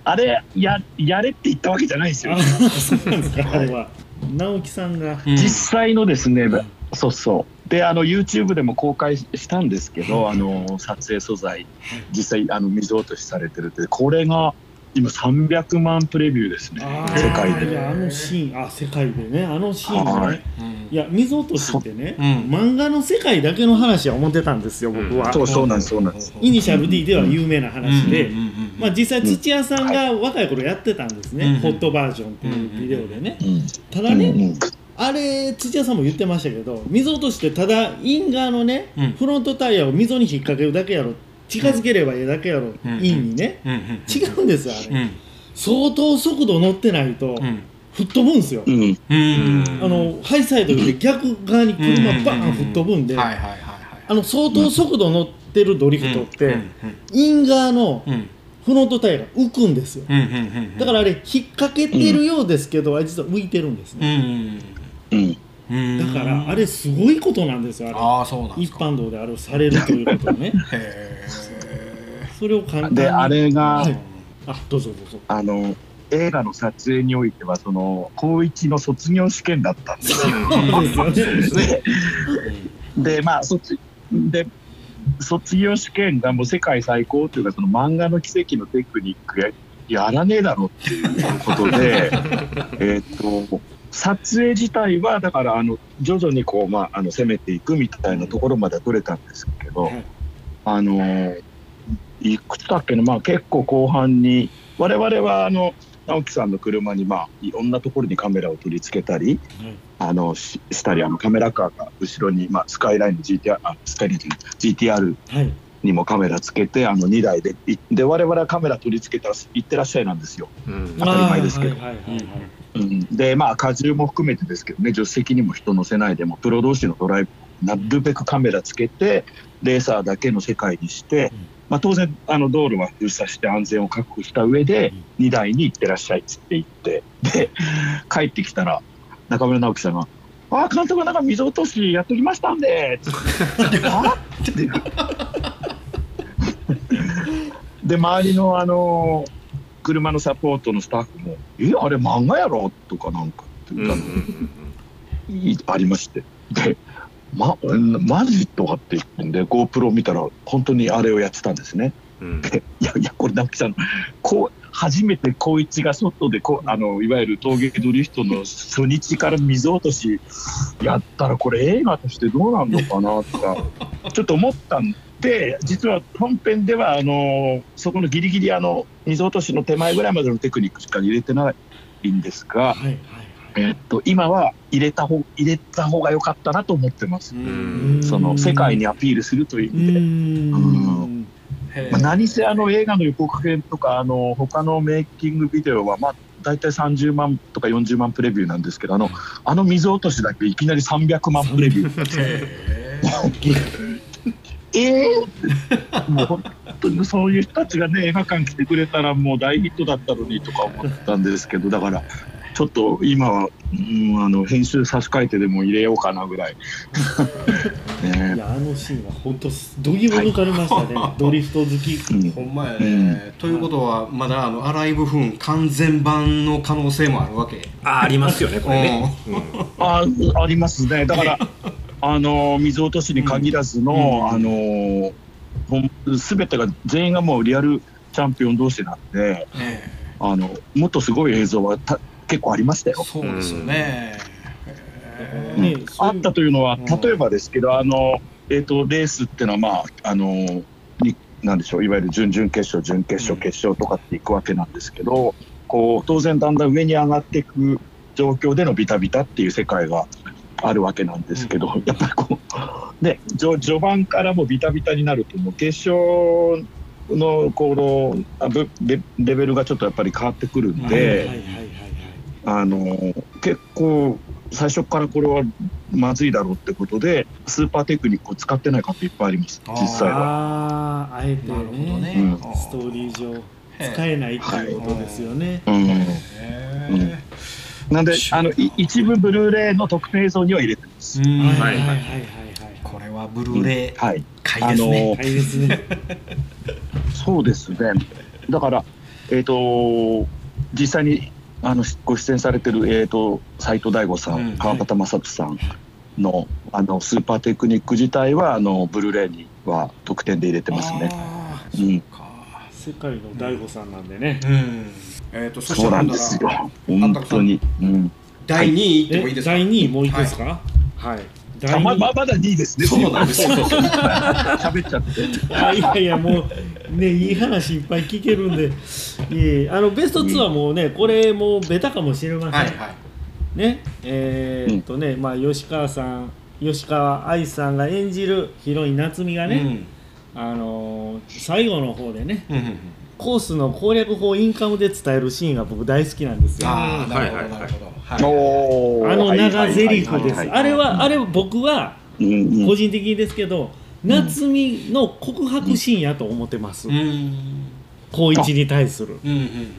D: あれややれって言ったわけじゃないですよ。
A: あそうなんですか。あれは。直樹さんが、
C: うん。
D: 実際のですね、そうそう。であの YouTube でも公開したんですけど、あの撮影素材実際あの水落としされてるってこれが今300万プレビューですね。世界で。
A: いやあのシーン。あ世界でね。あのシーンがね。
D: はい。
A: いや水落としってね、
C: う。ん。
A: 漫画の世界だけの話は思ってたんですよ僕は、
D: そうそうなんですそうなんです。
A: イニシャル D では有名な話で、
C: うん。うん。うん。うん。
A: まあ、実際土屋さんが若い頃やってたんですね、
C: うん。
A: ホットバージョンっていうビデオでね、
D: うん。
A: ただね、
D: うん。うん
A: あれ土屋さんも言ってましたけど水落としてただイン側のね、
C: うん。
A: フロントタイヤを溝に引っ掛けるだけやろ近づければいいだけやろ、
C: うん。
A: インにね、
C: うん。うん。
A: 違うんですよあれ、
C: うん。
A: 相当速度乗ってないと
C: うん。
A: 吹っ飛ぶんですよ、
D: うん。
C: うん。
A: あのハイサイドで逆側に車バーン吹っ飛ぶんで、
C: はいはいはいはい。
A: あの相当速度乗ってるドリフトって、
C: うん。
A: イン側の
C: うん。うん
A: フロントタイヤが浮くんですよ。
C: うん。うん。うん。
A: だからあれ引っ掛けてるようですけど、あれ実は浮いてるんです
C: う
A: ね、
C: ん。
D: うん。
C: うん
A: だからあれすごいことなんですよあれ。
C: ああそうなんで
A: 一般道であれをされるということはね。
C: へ
A: それを簡単に。
D: であれが、
A: はい。あどうぞどうぞ。
D: あの映画の撮影においてはその高一の卒業試験だったんですよ。
A: そうですよね。
D: でまあ卒で卒業試験がもう世界最高というかその漫画の奇跡のテクニックややらねえだろっていうことで えっと撮影自体はだからあの徐々にこう、まあ、あの攻めていくみたいなところまでは取れたんですけど、
A: はい。
D: あのいくつだっけな、まあ、結構後半に我々はあの直樹さんの車に、まあ、いろんなところにカメラを取り付けたり、
A: はい
D: あのししたりあのカメラカーが後ろに、まあ、スカイラインの GTR あスカイライン GTR
A: はい。
D: にもカメラつけてあの2台でいで我々はカメラ取り付けたら行ってらっしゃいなんですよ。
B: うん。
D: 当たり前ですけど。
A: はいはいはいはい
D: うん、でまあ荷重も含めてですけどね助手席にも人乗せないでもプロ同士のドライブなるべくカメラつけてレーサーだけの世界にして、
A: うん。
D: まあ、当然あの道路は封鎖して安全を確保した上で2台に行ってらっしゃいっつって言ってで帰ってきたら中村直樹さんが「ああ監督なんか水落としやっときましたんで」つって「はって。で周りのあの車のサポートのスタッフも「えあれ漫画やろ?」とかなんかって
B: うん
D: 言ったの、いありましてで「ま、マジ?」とかって言ってんで GoPro 見たら本当にあれをやってたんですね。
B: うん
D: でいやいやこれ直樹さんこう初めて光一が外でこうあのいわゆる峠ドリフトの初日から水落としやったらこれ映画としてどうなんのかなとか ちょっと思ったんで実は本編ではあのそこのギリギリあの水落としの手前ぐらいまでのテクニックしか入れてないんですが、
A: はいはい
D: えっと今は入れた方入れた方が良かったなと思ってます。
C: うん。
D: その世界にアピールするという
A: う
D: 意味で。
A: ん。
C: へ
D: まあ、何せあの映画の予告編とかあの他のメイキングビデオはまあ大体30万とか40万プレビューなんですけどあのあの水落としだけいきなり300万プレビュー。
C: へ
D: ええー、もう本当にそういう人たちがね映画館来てくれたらもう大ヒットだったのにとか思ったんですけどだからちょっと今は、うん、あの編集差し替えてでも入れようかなぐらい。
A: い
D: ね
A: やあのシーンは本当どぎも抜かれましたね、ドリフト好き。
D: うん
C: ほんまやね、ということはまだあのアライブフン完全版の可能性もあるわけ。
B: あありますよねこれね。うん。
D: あありますね。だから、あの水落としに限らずの、
C: うん。
D: あのすべてが全員がもうリアルチャンピオン同士なんで、
C: え
D: あのもっとすごい映像はた結構ありました
C: え
D: よ。
C: そうですよね、
D: うん。あったというのは
C: うん。
D: 例えばですけど、あのえっ、とレースっていうのはまああのになんでしょういわゆる準々決勝準決勝
C: うん。
D: 決勝とかっていくわけなんですけど、こう当然だんだん上に上がっていく状況でのビタビタっていう世界があるわけなんですけど、
C: うん。
D: やっぱりこう。ね序序盤からもうビタビタになるともう決勝のこのあぶレレベルがちょっとやっぱり変わってくるんで。
A: はいはいはいはいはい。
D: あの結構最初からこれはまずいだろうってことでスーパーテクニックを使ってない方いっぱいあります実際は。
A: あああえてね。
C: ね、
D: うん。
A: ストーリー上使えないっていうことですよね、
D: うん、なんであのい一部ブルーレイの特典映像には入れてます。
C: うん。
A: はい。はい
B: はい
A: はい
C: これはブルーレイ
D: はい、
C: 買タイですね。
E: あ
A: 大変ですね。
D: そうですね。だから、えっ、と、実際に、あの、ご出演されてる、えっ、と、斎藤大悟さん、
C: うん。
D: 川端正人さんの、あの、スーパーテクニック自体は、あの、ブルーレイには特典で入れてますね。うん
A: 世界の大悟さんなんでね、
C: うん。えっ、とそ
D: うなんですよ。本当に。うん。
C: 第2位いってもいい
A: え
C: ですか、
A: 第2位もういいですか？はい、
D: あ
A: 第2位。
D: まままだ2位ですね。
C: そうなんですよ。
D: 喋っちゃって。
A: あいやいやもうねい。い話いっぱい聞けるんで。いえあのベスト2はもうねこれもうベタかもしれません、
C: はいはい。
A: ね？えーっとね、まあ吉川さん吉川愛さんが演じるヒロイン夏美がね、あのー最後の方でね
C: うんうんうん。
A: コースの攻略法をインカムで伝えるシーンが僕大好きなんですよ。
C: ああなるほ
B: はいはいはい。
C: どなるほど。はい。
D: おー。
A: あの長ゼリフです。あれはあれは僕は
D: うんうん。
A: 個人的にですけど、夏美の告白シーンやと思ってます、
C: うん。
A: 高一に対する。
C: うん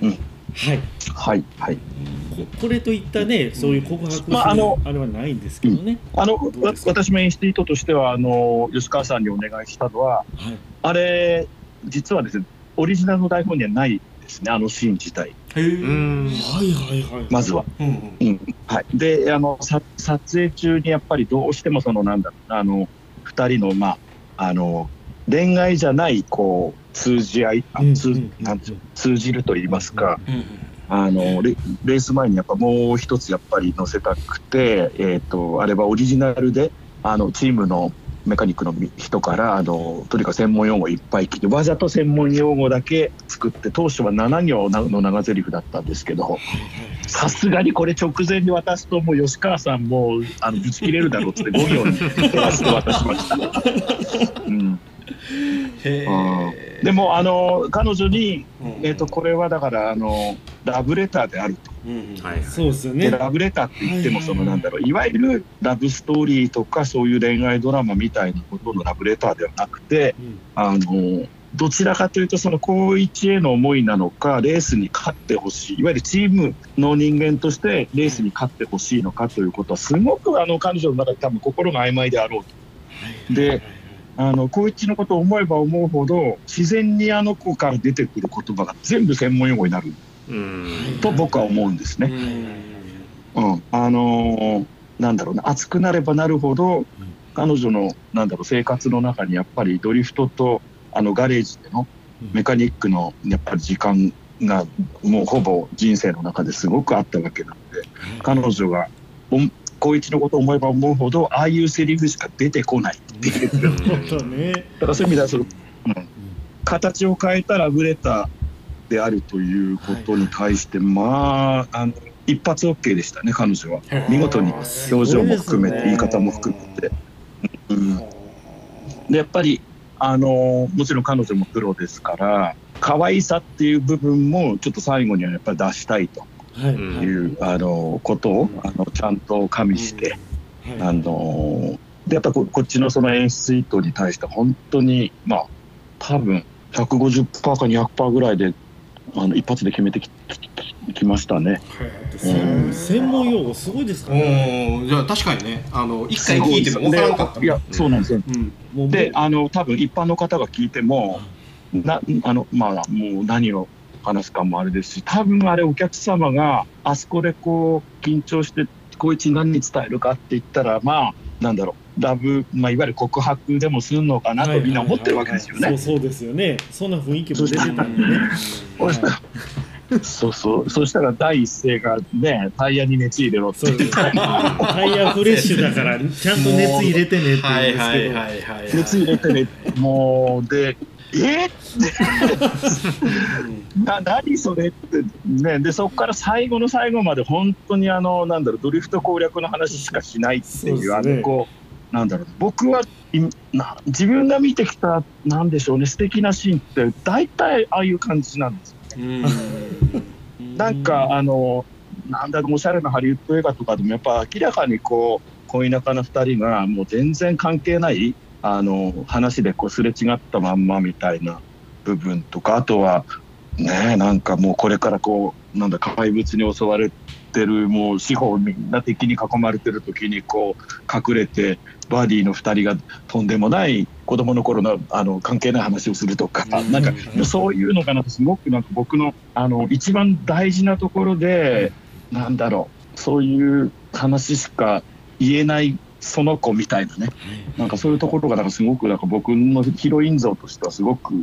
C: うん
A: はい。
D: はいはい。
A: ここれといったねそういう告白
D: まああの
A: あれはないんですけどね、
D: あの、わ
A: どうですか
D: 私も演出意図としては、あの、吉川さんにお願いしたのは、
A: はい。
D: あれ、実はですね、オリジナルの台本にはないですね、あのシーン自体、
A: はいはいはい
D: まずは。
C: うんうん。
D: うん。はい、であのさ撮影中にやっぱりどうしてもそのなんだろうなあの2人のまああの恋愛じゃないこう通じ合いあ通
A: うん
D: 通じると言いますか、
C: うん
D: あのレレース前にやっぱもう一つやっぱり載せたくて、えー、とあれはオリジナルであのチームのメカニックの人からあのとにかく専門用語をいっぱい聞いてわざと専門用語だけ作って当初は7行の長台詞だったんですけどさすがにこれ直前に渡すともう吉川さんもあのぶち切れるだろうって5行に減らして渡しました。うんでもあの彼女に、
C: うん。
D: えー、とこれはだからあのラブレターであると。
C: うんうん
B: はい
A: そうですよね。
D: でラブレターって言ってもそのなんだろういわゆるラブストーリーとかそういう恋愛ドラマみたいなことのラブレターではなくて
A: うん。
D: あのどちらかというとその高一への思いなのかレースに勝ってほしいいわゆるチームの人間としてレースに勝ってほしいのかということはすごくあの彼女の中で多分心が曖昧であろうと。であの高一のことを思えば思うほど自然にあの子から出てくる言葉が全部専門用語になる。
B: うん。
D: と僕は思うんですね。うん、あのーなんだろうな熱くなればなるほど彼女のなんだろう生活の中にやっぱりドリフトとあのガレージでのメカニックのやっぱり時間がもうほぼ人生の中ですごくあったわけなので彼女がお高一のことを思えば思うほどああいうセリフしか出てこないっていう。だからそういう意味ではその、うん、形を変えたラブレターであるということに対して、まああの一発 OK でしたね彼女は。見事に表情も含めて、言い方も含めて。うん、でやっぱりあのもちろん彼女もプロですから可愛さっていう部分もちょっと最後にはやっぱり出したいと。
A: はい。
B: うん。
D: い。う、あのことをあのちゃんと加味して、あ
A: はい。
D: のでやっぱここっちのその演出意図に対して本当にまあ多分150%か200%ぐらいであの一発で決めてきききましたね。
A: 専専門用語すごいですからね。
C: じゃあ確かにね。あの一回聞いても分からんかった
D: いやそうなんですよ。であの多分一般の方が聞いてもなあのまあもう何を話すかもあれですし多分あれお客様があそこでこう緊張してこいつに何に伝えるかって言ったらまあなんだろうラブ、まあ、いわゆる告白でもするのかなとみんな思ってるわけですよね。
A: そうそうですよね。そんな雰囲気も出てたんでね。
D: そうそうそしたら第一声がねタイヤに熱入れろって。
A: そうです。タイヤフレッシュだからちゃんと熱入れてねって言うんですけど。
C: いはい。
D: 熱入れてね。もうでえー な 何それって。ねでそこから最後の最後まで本当にあのなんだろうドリフト攻略の話しかしないっていう
A: ね。
D: あのこうなんだろう。僕はいな自分が見てきたなんでしょうね素敵なシーンって大体ああいう感じなんですよ なんかあのなんだろうおしゃれなハリウッド映画とかでもやっぱ明らかにこう恋仲の2人がもう全然関係ないあの話でこうすれ違ったまんまみたいな部分とかあとはねなんかもうこれからこうなんだ怪物に襲われてるもう四方みんな敵に囲まれてる時にこう隠れてバディの2人がとんでもない子供の頃のあの関係ない話をするとか、
C: うん。
D: なんかそういうのがなすごくなんか僕のあの一番大事なところで、なんだろうそういう話しか言えないその子みたいなね。なんかそういうところがなんかすごくなんか僕のヒロイン像としてはすごく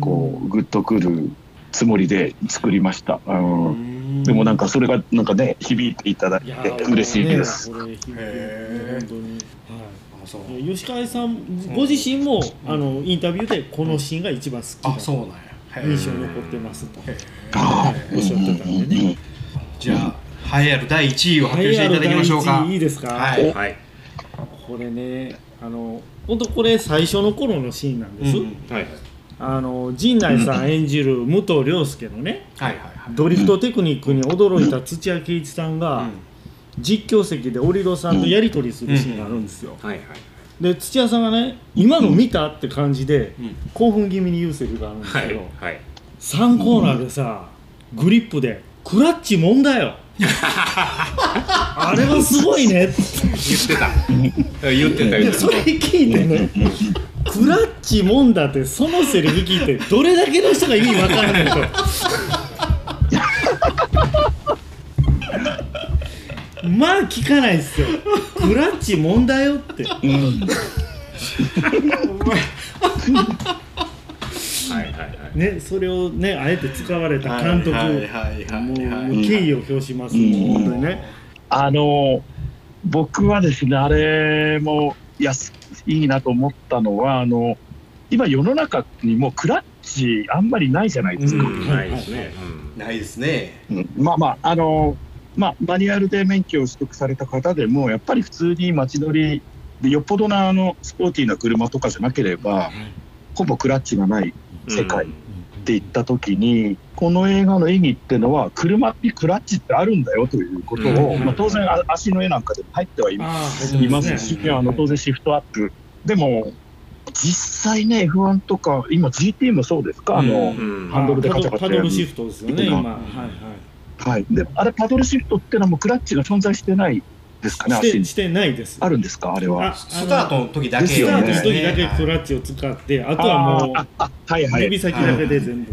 D: こうグッとくるつもりで作りました。うん。でもなんかそれがなんかね響いていただいて嬉しいです。
A: 吉川さんご自身も、あのインタビューでこのシーンが一番好きだ
C: あそうなん
A: 印象に残ってますとおっしゃってたんでね。
C: じゃあ栄えある第1位を発表していただきましょうか。
A: いいですか、
C: はい。
B: はい
A: これねあの本当これ最初の頃のシーンなんです、
C: うん
B: はい。
A: あの陣内さん演じる武藤良介のね
C: はいはいはい。
A: ドリフトテクニックに驚いた土屋圭一さんが、実況席で織戸さんとやり取りするシーンがあるんですよ、
B: はいはい
A: で土屋さんがね今の見たって感じで、
C: うん。
A: 興奮気味に言うセリフがあるんです
B: はい
A: けど、
B: はい
A: 3コーナーでさグリップで「クラッチもんだよ」あれはすごいね。
B: 言ってた。言ってた言って
A: それ聞いてね。クラッチもんだってそのセリフ聞いてどれだけの人が意味わかんないとまあ聞かないですよ。クラッチもんだよって。
D: うん。
B: はいはいはい
A: ねそれをねあえて使われた監督もう敬意を表します、
D: うん。
A: もう本当にね、
D: あの僕はですねあれもいやいいなと思ったのはあの今世の中にもうクラッチあんまりないじゃないですか。
A: うん。
B: ないですね。
C: ないですね。
D: うん。まあまああのまあマニュアルで免許を取得された方でもやっぱり普通に街乗りでよっぽどなあのスポーティーな車とかじゃなければほぼクラッチがない
B: うん。
D: 世界って言った時にこの映画の意義ってのは車にクラッチってあるんだよということを、
B: うん。
D: まあ、当然あ足の絵なんかでも入ってはいますいますし、あの当然シフトアップ。でも実際ね F1 とか今 GT もそうですか？あの、
B: うん。
D: ハンドルでカチャカチャ
A: パドルシフトですよね今。はいはい。
D: はい、であれパドルシフトってのはもうクラッチが存在してないですかね
A: してしてないです。
D: あるんですかあれは。
A: あ
C: スタートの時だけ。
D: ですよね。
A: スタートの時だけクラッチを使ってあとはも
D: ああはいはい。
A: う指先だけで全部。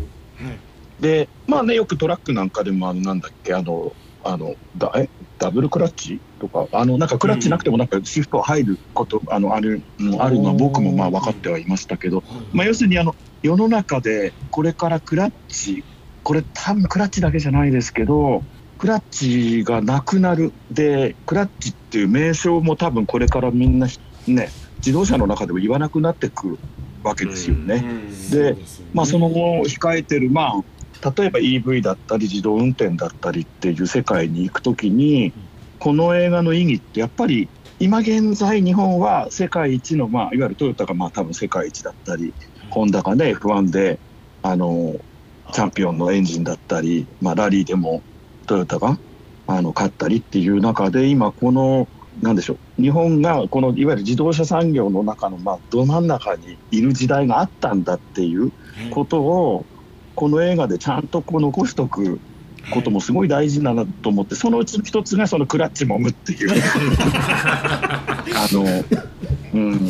D: でまあねよくトラックなんかでもあのなんだっけあのあのだえダブルクラッチとか？あのなんかクラッチなくてもなんかシフト入ること、あのあるのあるのは僕もまあ分かってはいましたけど、まあ、要するにあの世の中でこれからクラッチこれ多分クラッチだけじゃないですけどクラッチがなくなる。でクラッチっていう名称も多分これからみんなね自動車の中でも言わなくなってくるわけですよね。
C: うん。
D: でまあ、その後控えてる、まあ、例えば EV だったり自動運転だったりっていう世界に行くときにこの映画の意義ってやっぱり今現在日本は世界一の、まあ、いわゆるトヨタがまあ多分世界一だったりホンダがね F1 であのチャンピオンのエンジンだったり、まあ、ラリーでもトヨタがあの勝ったりっていう中で今このなんでしょう日本がこのいわゆる自動車産業の中のまあど真ん中にいる時代があったんだっていうことをこの映画でちゃんとこう残しとくこともすごい大事だなと思ってそのうちの一つがそのクラッチもむっていう。あの、うん、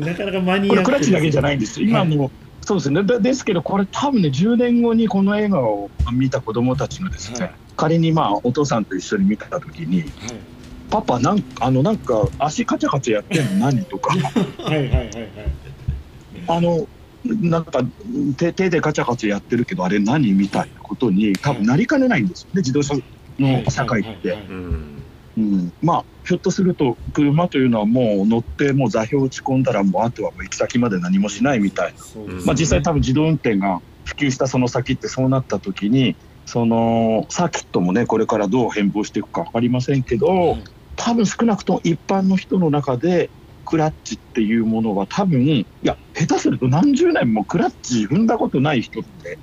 A: なかなかマニアック
D: これクラッチだけじゃ
A: ない
D: んですよ。今も、そうですね。でですけどこれ多分ね10年後にこの映画を見た子どもたちがですね、
A: はい
D: 仮にまあお父さんと一緒に見た時に「パパなんかあのなんか足カチャカチャやってんの？何?」とか。
A: はいはいはいはい。
D: あのなんか手手でカチャカチャやってるけどあれ何みたいなことに多分なりかねないんですよね。自動車の社会って。まあひょっとすると車というのはもう乗ってもう座標打ち込んだらもうあとはもう行き先まで何もしないみたいな、
A: ね。
D: まあ、実際多分自動運転が普及したその先ってそうなった時にそのサーキットもねこれからどう変貌していくか分かりませんけど多分少なくとも一般の人の中でクラッチっていうものは多分いや下手すると何十年もクラッチ踏んだことない人って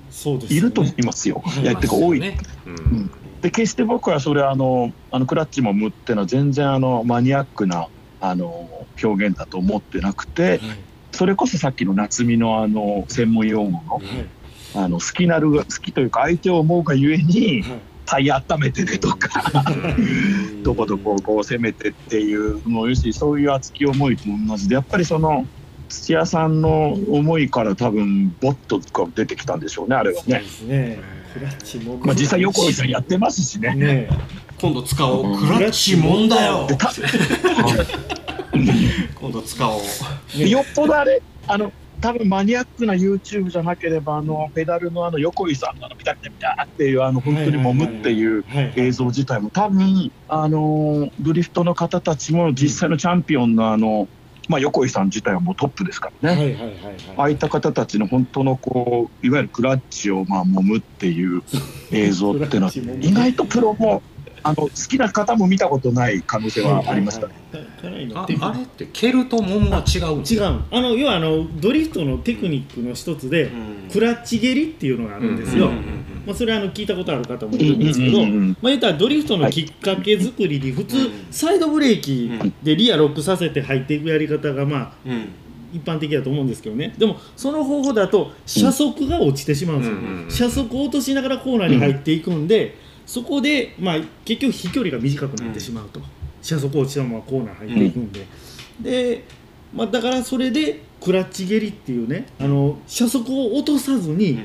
D: いると思いますよ。いやてか多い。
B: ねうん。
D: で決して僕はそれあのあのクラッチもムっていうのは全然あのマニアックなあの表現だと思ってなくて
A: はい
D: それこそさっきの夏美のあの専門用語の
A: はい
D: あの好きなるが好きというか相手を思うがゆえに
A: はい
D: タイヤ温めてねとかどこどこをこう攻めてっていうもう要するにそういう熱き思いと同じでやっぱりその土屋さんの思いから多分ボットが出てきたんでしょうねあれはね。
A: ね。クラッチも
D: まあ、実際横井さんやってますしね。
A: ね
C: 今度使おう。クラッチもんだよ。今度使おう。
A: ね
D: よっぽどあれあの多分マニアックな YouTube じゃなければあのペダルのあの横井さんのあのピタピタピタっていうあの本当に揉むっていう
A: はい。
D: 映像自体も多分あのドリフトの方たちも実際のチャンピオンのあの、まあ、横井さん自体はもうトップですからね。
A: はいはいはい
D: ああいった方たちの本当のこういわゆるクラッチをまあ揉むっていう映像っていうのは意外とプロもあの好きな方も見たことない可能性はありましたね。
B: ああれって蹴るとモムは違う
A: 違う。あの要はあのドリフトのテクニックの一つで、クラッチ蹴りっていうのがあるんですよ、
B: うんうんうん
A: まあ、それはあの聞いたことある方もいるんですけど、
D: うんうんうんうん。
A: まあ、言ったらドリフトのきっかけ作りに普通、
C: うん
A: サイドブレーキでリアロックさせて入っていくやり方がまあ
C: うん。
A: 一般的だと思うんですけどね。でもその方法だと車速が落ちてしまうんですよ、
B: うんうんうん。
A: 車速を落としながらコーナーに入っていくんで、そこで、まあ、結局飛距離が短くなってしまうと、車速落ちたままコーナー入っていくんで、で、まあ、だからそれでクラッチ蹴りっていうねあの車速を落とさずに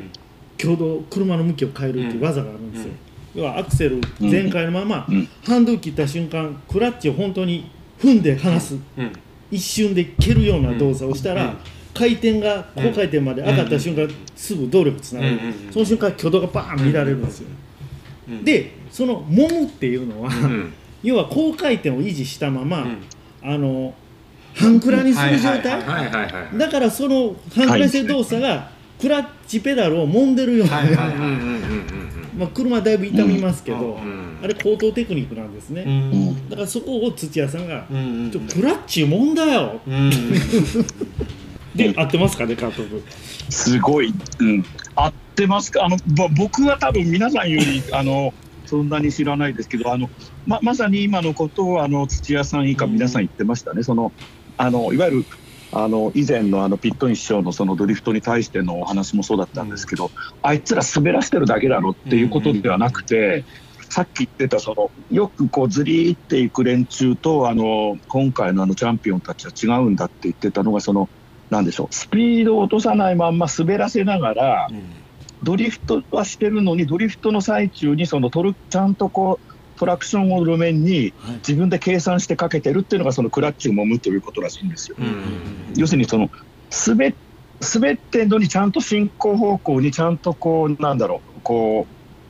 A: 挙動車の向きを変えるっていう技があるんですよ、要はアクセル全開のまま、
D: うん。
A: ハンドル切った瞬間クラッチを本当に踏んで離す、
C: うん。
A: 一瞬で蹴るような動作をしたら、
C: うん。
A: 回転が高回転まで上がった瞬間、すぐ動力つながる、
C: うん。うん。うん。
A: その瞬間挙動がバーン乱れるんですよ、
C: うん。
A: でその揉むっていうのは、
B: うん。
A: 要は高回転を維持したまま、
C: うん。
A: あの半クラにする状態、だからその半クラに動作が、クラッチペダルを揉んでるような、まあ、車だいぶ痛みますけど、
C: うん。
B: うんうん
A: あれ高等テクニックなんですね、
C: うん。
A: だからそこを土屋さんが
C: うん「
A: ちょクラッチもんだよ。
C: うん」
A: で合ってますかね監督
D: すごい、うん、合ってますか？あのぼ僕は多分皆さんよりあのそんなに知らないですけどあのままさに今のことをあの土屋さん以下皆さん言ってましたね。そのあのいわゆるあの以前のあのピットイン師匠のそのドリフトに対してのお話もそうだったんですけど、あいつら滑らしてるだけだろっていうことではなくて、さっき言ってたそのよくこうずりーっていく連中とあの今回のあのチャンピオンたちは違うんだって言ってたのがそのなんでしょうスピードを落とさないまんま滑らせながらドリフトはしてるのにドリフトの最中にそのトルちゃんとこうトラクションを路面に自分で計算してかけてるっていうのがそのクラッチを揉むということらしいんですよ。
B: うん
D: 要するにその滑滑ってんのにちゃんと進行方向にちゃんとこうなんだろうこ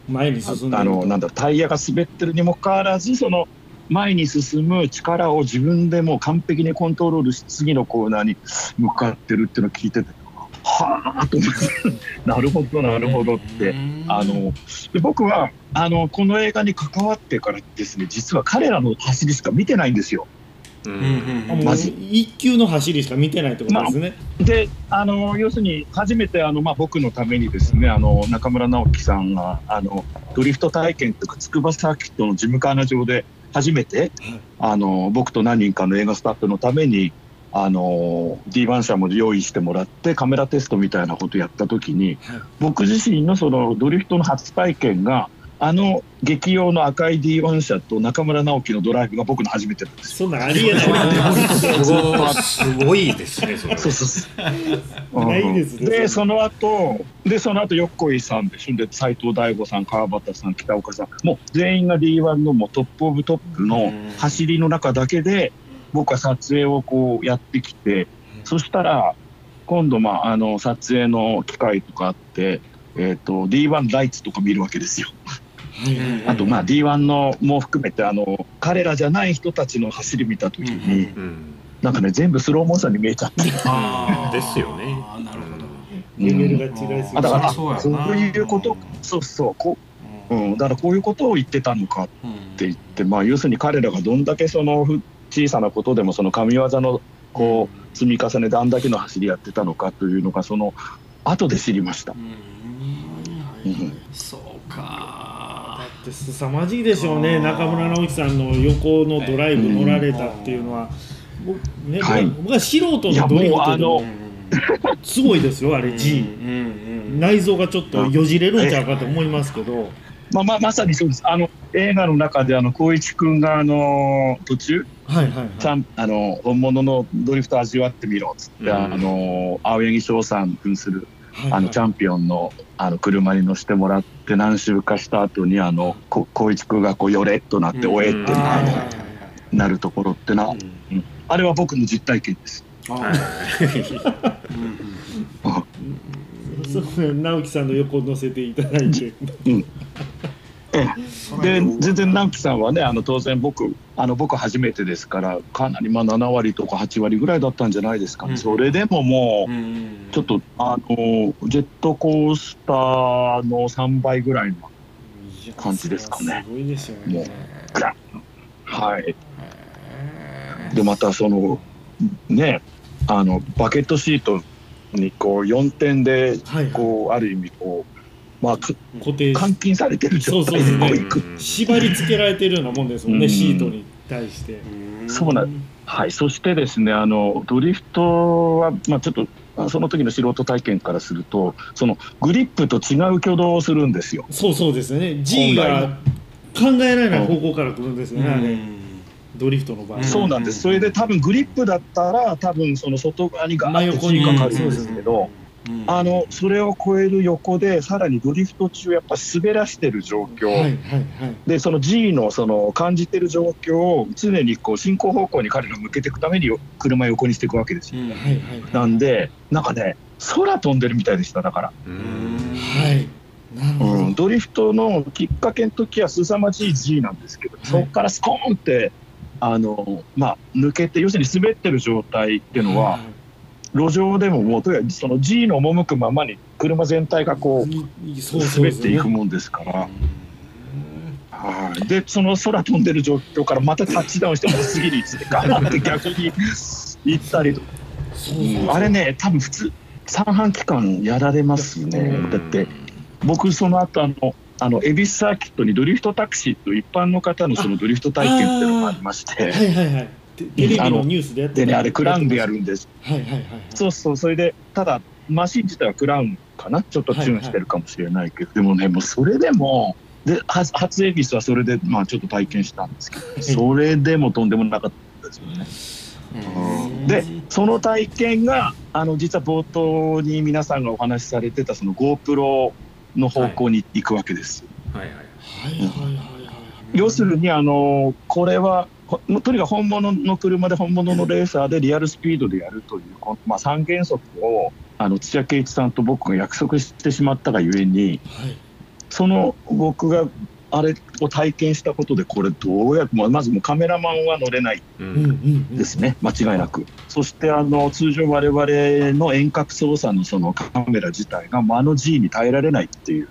A: 前に進んで
D: あのなんだろうタイヤが滑ってるにもかかわらずその前に進む力を自分でもう完璧にコントロールし次のコーナーに向かってるっていうのを聞いててはあと思って。なるほどなるほどって。あので僕はあのこの映画に関わってからですね実は彼らの走りしか見てないんですよ。
B: う
C: うん
D: まず
A: 一級の走りしか見てないってことですね、
D: であの要するに初めてあの、まあ、僕のためにですねあの中村直樹さんがあのドリフト体験というか筑波サーキットの事務カーナ上で初めて、あの僕と何人かの映画スタッフのためにあの D1 車も用意してもらってカメラテストみたいなことやった時に、
A: はい
D: 僕自身のそのドリフトの初体験があの劇用の赤い D1 車と中村直樹のドライブが僕の初めてなんですよ。
A: そんなんありえない
B: すごいすごいですねそれ
D: そうそうそう。
A: ないですね
D: で、その後、で、その後、横井さんでしょ。で、斎藤大吾さん、川端さん、北岡さん、もう全員が D1 のもうトップオブトップの走りの中だけで、僕は撮影をこうやってきて、そしたら、今度、まあ、あの、撮影の機会とかあって、えっ、と、D1 ライツとか見るわけですよ。あと、まあ、D1 のも含めて、あの、彼らじゃない人たちの走り見たときに、
B: うん
D: なんかね、全部スローモーションに見えちゃって。
B: ですよね。
C: なるほど。
A: レベルが違いすぎ
D: だからあ
C: そう
D: いうことそうそうこう、うん、だからこういうことを言ってたのかっ
C: うん
D: て言って、まあ、要するに彼らがどんだけそのふ小さなことでもその神業のこう積み重ねであんだけの走りやってたのかというのがその後で知りました。
C: うん。
D: うん。
C: そうか。
A: だって凄まじいでしょうね。中村直樹さんの横のドライブ乗られたっていうのは、僕ね
D: はい。
A: 僕は素人のドリフトすごいですよあれ G、
C: うんうん。
A: 内臓がちょっとよじれるんちゃうかと思いますけど、
D: まあまあまさにそうです。あの映画の中であの光一君があの途中
A: はいはいはい。
D: ちゃんあの本物のドリフト味わってみろっつって、
B: うん。
D: あの青柳翔さん扮する
A: はい
D: あのチャンピオンのあの車に乗せてもらって何周かした後にあのこ光一君がこうよれっとなって、
C: うん。
D: おえってななるところってな、
C: はい
D: あれは僕の実体験です。
A: 直樹さんの横乗せていただいて
D: で全然直樹さんはねあの当然僕あの僕初めてですからかなりまあ7割とか8割ぐらいだったんじゃないですかね、
C: うん。
D: それでももう、ちょっとあのジェットコースターの3倍ぐらいの感じですかね。
A: すごいですよ
D: もう
A: ね
D: はい。でまたそのねあのバケットシートにこう4点で
A: はいはい。
D: こうある意味こうまあく
A: 固定
D: 監禁されてる状態
A: そうそうそう。
D: でこういく。
A: 縛り付けられてるようなもんですもんね、
D: うん。
A: シートに対して。
D: そうなんはい、そしてですねあのドリフトは、まあ、ちょっとあその時の素人体験からするとそのグリップと違う挙動をするんですよ。
A: そうそうですね。G が考えられない方向から来るんですよね、あれ。ドリフトの場合、
C: うん。
D: そうなんです。それで多分グリップだったら多分その外側にガーッと G かかるんですけど、あのそれを超える横でさらにドリフト中やっぱ滑らしてる状況、
A: はいはいはい。
D: でその G のその感じてる状況を常にこう進行方向に彼ら向けていくために車横にしていくわけですよ。
C: うん。
A: はいはい
D: なんでなんかね空飛んでるみたいでしただから。
B: うん。
D: ドリフトのきっかけの時は凄まじい G なんですけど、そこからスコーンってあの、まあ、抜けて要するに滑ってる状態っていうのは、路上でももうとにかくその G の赴くままに車全体がこう滑っていく
A: ね
D: もんですから。はい。でその空飛んでる状況からまたタッチダウンしてまた次に行ってガーンって逆に行ったりとあれね多分普通三半期間やられますね、
A: うん。
D: だって僕その後あのあの恵比寿サーキットにドリフトタクシーと一般の方のそのドリフト体験っていうのがありまして。
A: はいはいはいテテレビのニュースでやって
D: でねあれクラウンでやるんです。
A: はいはいはいはい。
D: そうそうそれでただマシン自体はクラウンかな？ちょっとチューンしてるかもしれないけど、でもねもうそれでもで初初恵比寿はそれでまあちょっと体験したんですけど、それでもとんでもなかったですよね。でその体験があの実は冒頭に皆さんがお話しされてたその GoPro の方向に行くわけです。
B: はいはい。
A: はいはいはいはい。
D: 要するにあのこれはほとにかく本物の車で本物のレーサーでリアルスピードでやるというこの、まあ、三原則をあの土屋圭一さんと僕が約束してしまったがゆえに
A: はい
D: その僕があれを体験したことでこれどうやってまあまずもうカメラマンは乗れない
B: うん
A: うんうんうん
D: ですね、間違いなく。そしてあの通常我々の遠隔操作のそのカメラ自体があの G に耐えられないっていう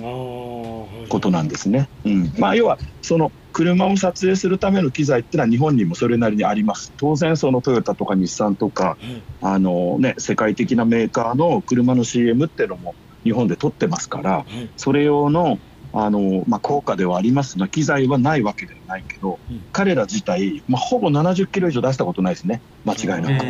D: ことなんですね。うん、まあ要はその車を撮影するための機材っていうのは日本にもそれなりにあります。当然そのトヨタとか日産とか
A: はい
D: あのね世界的なメーカーの車の CM っていうのも日本で撮ってますから、
A: はい
D: それ用のあの、まあ、効果ではありますが機材はないわけではないけど、
A: うん。
D: 彼ら自体、まあ、ほぼ70キロ以上出したことないですね。間違いなく。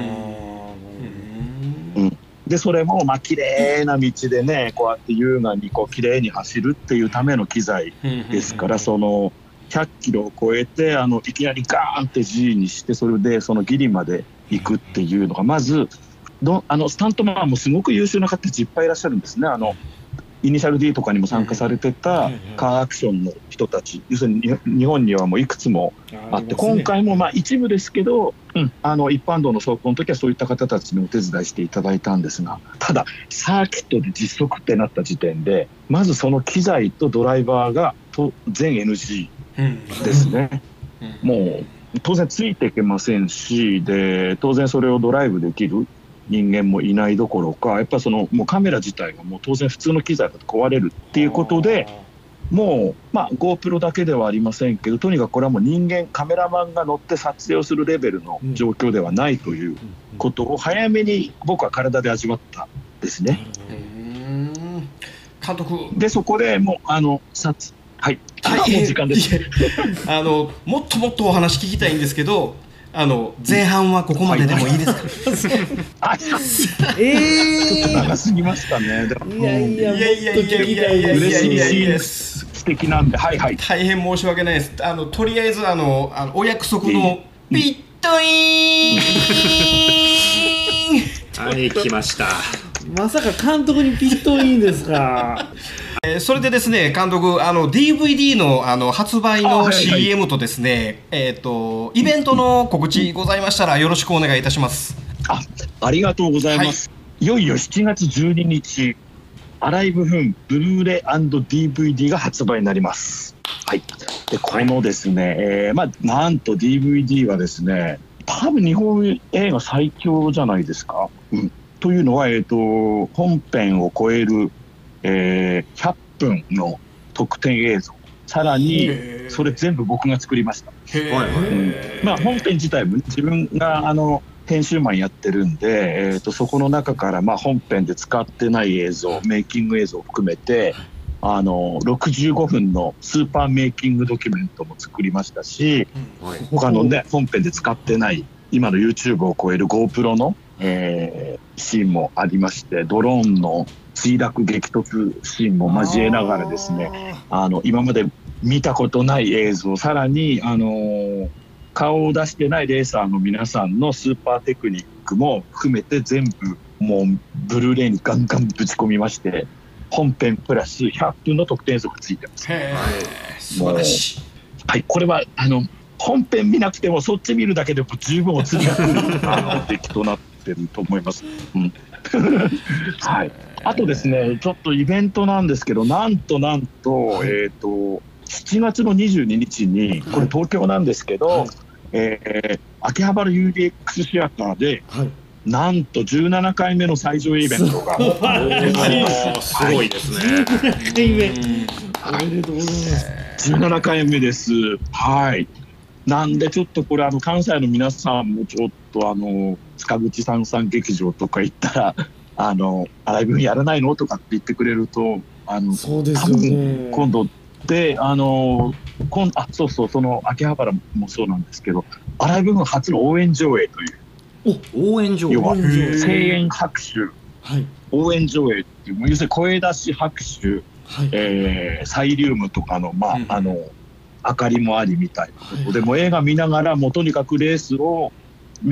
D: うん。でそれもまあ綺麗な道でねこうやって優雅にこう綺麗に走るっていうための機材ですから、その100キロを超えてあのいきなりガーンって G にしてそれでそのギリまで行くっていうのがまずどあのスタントマンもすごく優秀な方たちいっぱいいらっしゃるんですね。あのイニシャル D とかにも参加されてたカーアクションの人たち、要するに日日本にはもういくつもあって、今回もまあ一部ですけど、うん、あの一般道の走行の時はそういった方たちにお手伝いしていただいたんですが、ただ、サーキットで実測ってなった時点で、まずその機材とドライバーがと全 NG ですね。もう当然ついていけませんし、で当然それをドライブできる人間もいないどころか、やっぱりそのもうカメラ自体がもう当然普通の機材だと壊れるっていうことで、もう、まあ、GoPro だけではありませんけど、とにかくこれはもう人間、カメラマンが乗って撮影をするレベルの状況ではないということを早めに僕は体で味わったですね。
C: 監督。
D: で、そこでもう、あの、撮はい、あもう時間です。
C: あのもっともっとお話聞きたいんですけどあの前半はここまででもいいですか、
D: あ
A: ええ
D: 長すぎましたね。
A: いやいや
C: いやいやいや
A: い
C: いやい
A: です。
C: やいやいやいや
D: 素敵なんで。はいはい。
C: 大変申し訳ないです。あのとりあえずあのあのお約束のピットイーン！
B: はい来ました
A: まさか監督にピットインですか？
C: えーそれでですね監督あの DVD のあの発売の CM とですね、えっ、とイベントの告知ございましたらよろしくお願いいたします。
D: あありがとうございます、い、よいよ7月12日アライブフンブルーレイ &DVD が発売になります。はい。でこのですね、えーまあなんと DVD はですね多分日本映画最強じゃないですか、うん、というのは、えー、と本編を超える、えー100分の特典映像。さらにそれ全部僕が作りました。
C: へ
B: はいはい
D: うん。まあ、本編自体も自分があの編集マンやってるんで、えー、とそこの中からまあ本編で使ってない映像メイキング映像を含めてあの65分のスーパーメイキングドキュメントも作りましたし
B: はい。
D: 他のね本編で使ってない今の YouTube を超える GoPro の、えーシーンもありましてドローンの墜落激突シーンも交えながらですねあの今まで見たことない映像さらに、あのー顔を出してないレーサーの皆さんのスーパーテクニックも含めて全部もうブルーレイにガンガンぶち込みまして本編プラス100分の特典映像がついてます。
C: 素晴らしい。
D: はい、これはあの本編見なくてもそっち見るだけでも十分お釣りが来るあの 出来となってると思います。うん。はい、あとですね、ちょっとイベントなんですけど、なんとなんと、えっ、と、7月の22日に、これ東京なんですけど、
A: はい。
D: えー秋葉原 UDX シアターで、
A: はい。
D: なんと17回目の最上イベントが、
B: すごいですね。
A: 1回目。おめでとうございます
D: 17回目です。はい。なんでちょっとこれあの関西の皆さんもちょっとあの塚口三三劇場とか行ったら あのアライブやらないのとかって言ってくれるとあの
A: そうですよね。
D: 今度であの今あそうそうその秋葉原もそうなんですけどアライブの初の応援上映という。
B: 応援上
D: 要は声援拍手。
A: はい。
D: 応援上映っていう要するに声出し拍手。
A: はい。
D: えーサイリウムとかの,、まあ
C: うん。
D: あの明かりもありみたいなことで、もう映画見ながらもうとにかくレースをみ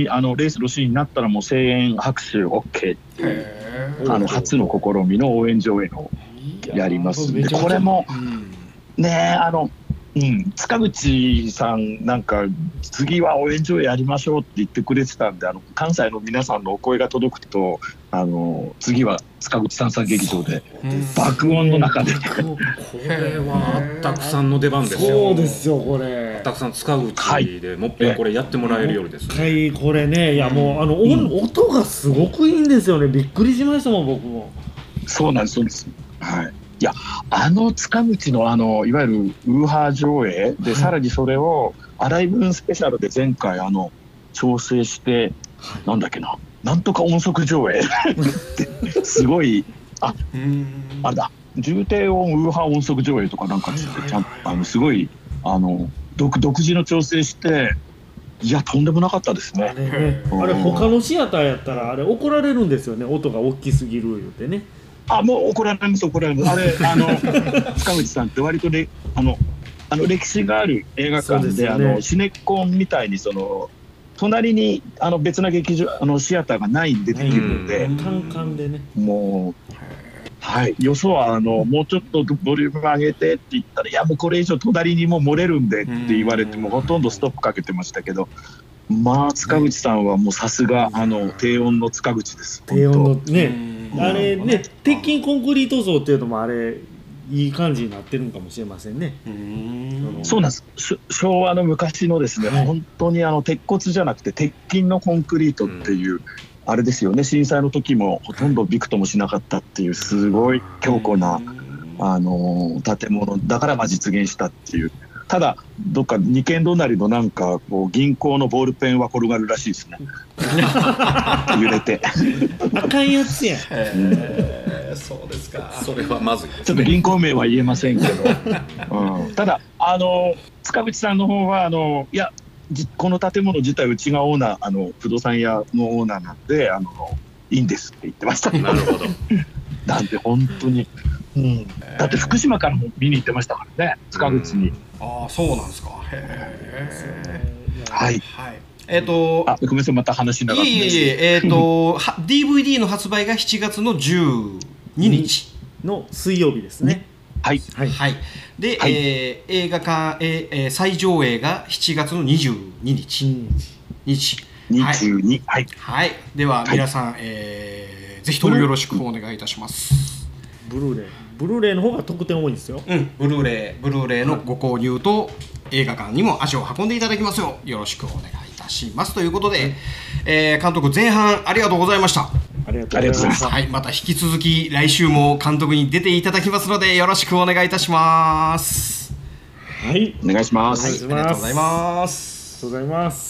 D: あのレースのシーンになったらもう声援拍手 OK っていう
C: へ
D: あの初の試みの応援上映をやりますんでこれもねあの、うん、塚口さんなんか次は応援上映やりましょうって言ってくれてたんであの関西の皆さんのお声が届くとあの次は塚口三三劇場で爆音の中で。
A: こ
B: これはあったくさんの出番ですよ。
A: そうですよこれ。
B: あったくさん塚口でもっぺんこれやってもらえるようですね、
A: はいこれねいやもうあの、
D: ん。
A: お音がすごくいいんですよね。びっくりしましたもん僕も。
D: そうなんです、そうです。はい。いや、あの塚口のあのいわゆるウーハー上映で、さらにそれを洗い分スペシャルで前回あの調整して、なんだっけな、なんとか音速上映。っ てすごい
C: うん。
D: あれだ、重低音ウーハー音速上映とかなんかちゃんとあのすごいあの独独自の調整して、いやとんでもなかったですね。
A: あれね。
D: うん。
A: あれ他のシアターやったらあれ怒られるんですよね。音が大きすぎる言うてね
D: あ、もう怒られます、怒られます。あれ、あの、塚口さんって割とね、あの、あの歴史がある映画館で、
A: ね。
D: あの、シネコンみたいに、その、隣にあの別な劇場、あのシアターがないんでできるので、
A: 単管でね。
D: もう、はい、よそはあのもうちょっとボリューム上げてって言ったら、いや、もうこれ以上隣にも漏れるんでって言われて、もうほとんどストップかけてましたけど、まあ、塚口さんはもうさすが、あの、低音の塚口です。
A: 低音の
D: 本
A: ね。
C: うん
A: あれね鉄筋コンクリート像っていうのもあれいい感じになってるんかもしれませんね。
C: うん。
D: 当そうなんです。し昭和の昔のですね、
A: はい。
D: 本当にあの鉄骨じゃなくて鉄筋のコンクリートっていう、あれですよね、震災の時もほとんどびくともしなかったっていう、すごい強固な、あのー建物だからまあ実現したっていう。ただ、どっか二軒隣のなんかこう銀行のボールペンは転がるらしいですね。揺れて。
A: あかんやつやん。
C: へーそうですか。
B: それはまずいです
D: ちょっと銀行名は言えませんけど、うん、ただ、あの塚口さんの方はあのいや、じこの建物自体うちがオーナーあの不動産屋のオーナーなんであのいいんですって言ってました。
B: なるほど。
D: なんで本当に、うん、だって福島からも見に行ってましたからね塚口に、
C: ああそうなんですか
D: はい
C: はいえっ、と
D: あごめんなさいまた話長く
C: いえいえいえ、えっ、と、は DVD の発売が7月の12日。
A: の水曜日ですね。
D: はい
A: はい。
C: はい。で、
D: はい
C: えー映画館、えーえー再上映が7月の22日。日。はい。
D: 22はい、
C: はい。では、
D: はい
C: 皆さん、えーぜひともよろしくお願いいたします。
A: ブルーレイ。ブルーレイの方が特典多いんですよ。
C: うん、ブルーレイ、ブルーレイのご購入と映画館にも足を運んでいただきますようよろしくお願いいたします。ということで、えー監督前半ありがとうございました。
A: ありがとうございまし。
D: ありがとうございます
C: はい、また引き続き来週も監督に出ていただきますのでよろしくお願いいたします。
A: はい。
D: お願いします、
A: はい
C: ありがとうございます。
A: ありがとうございます。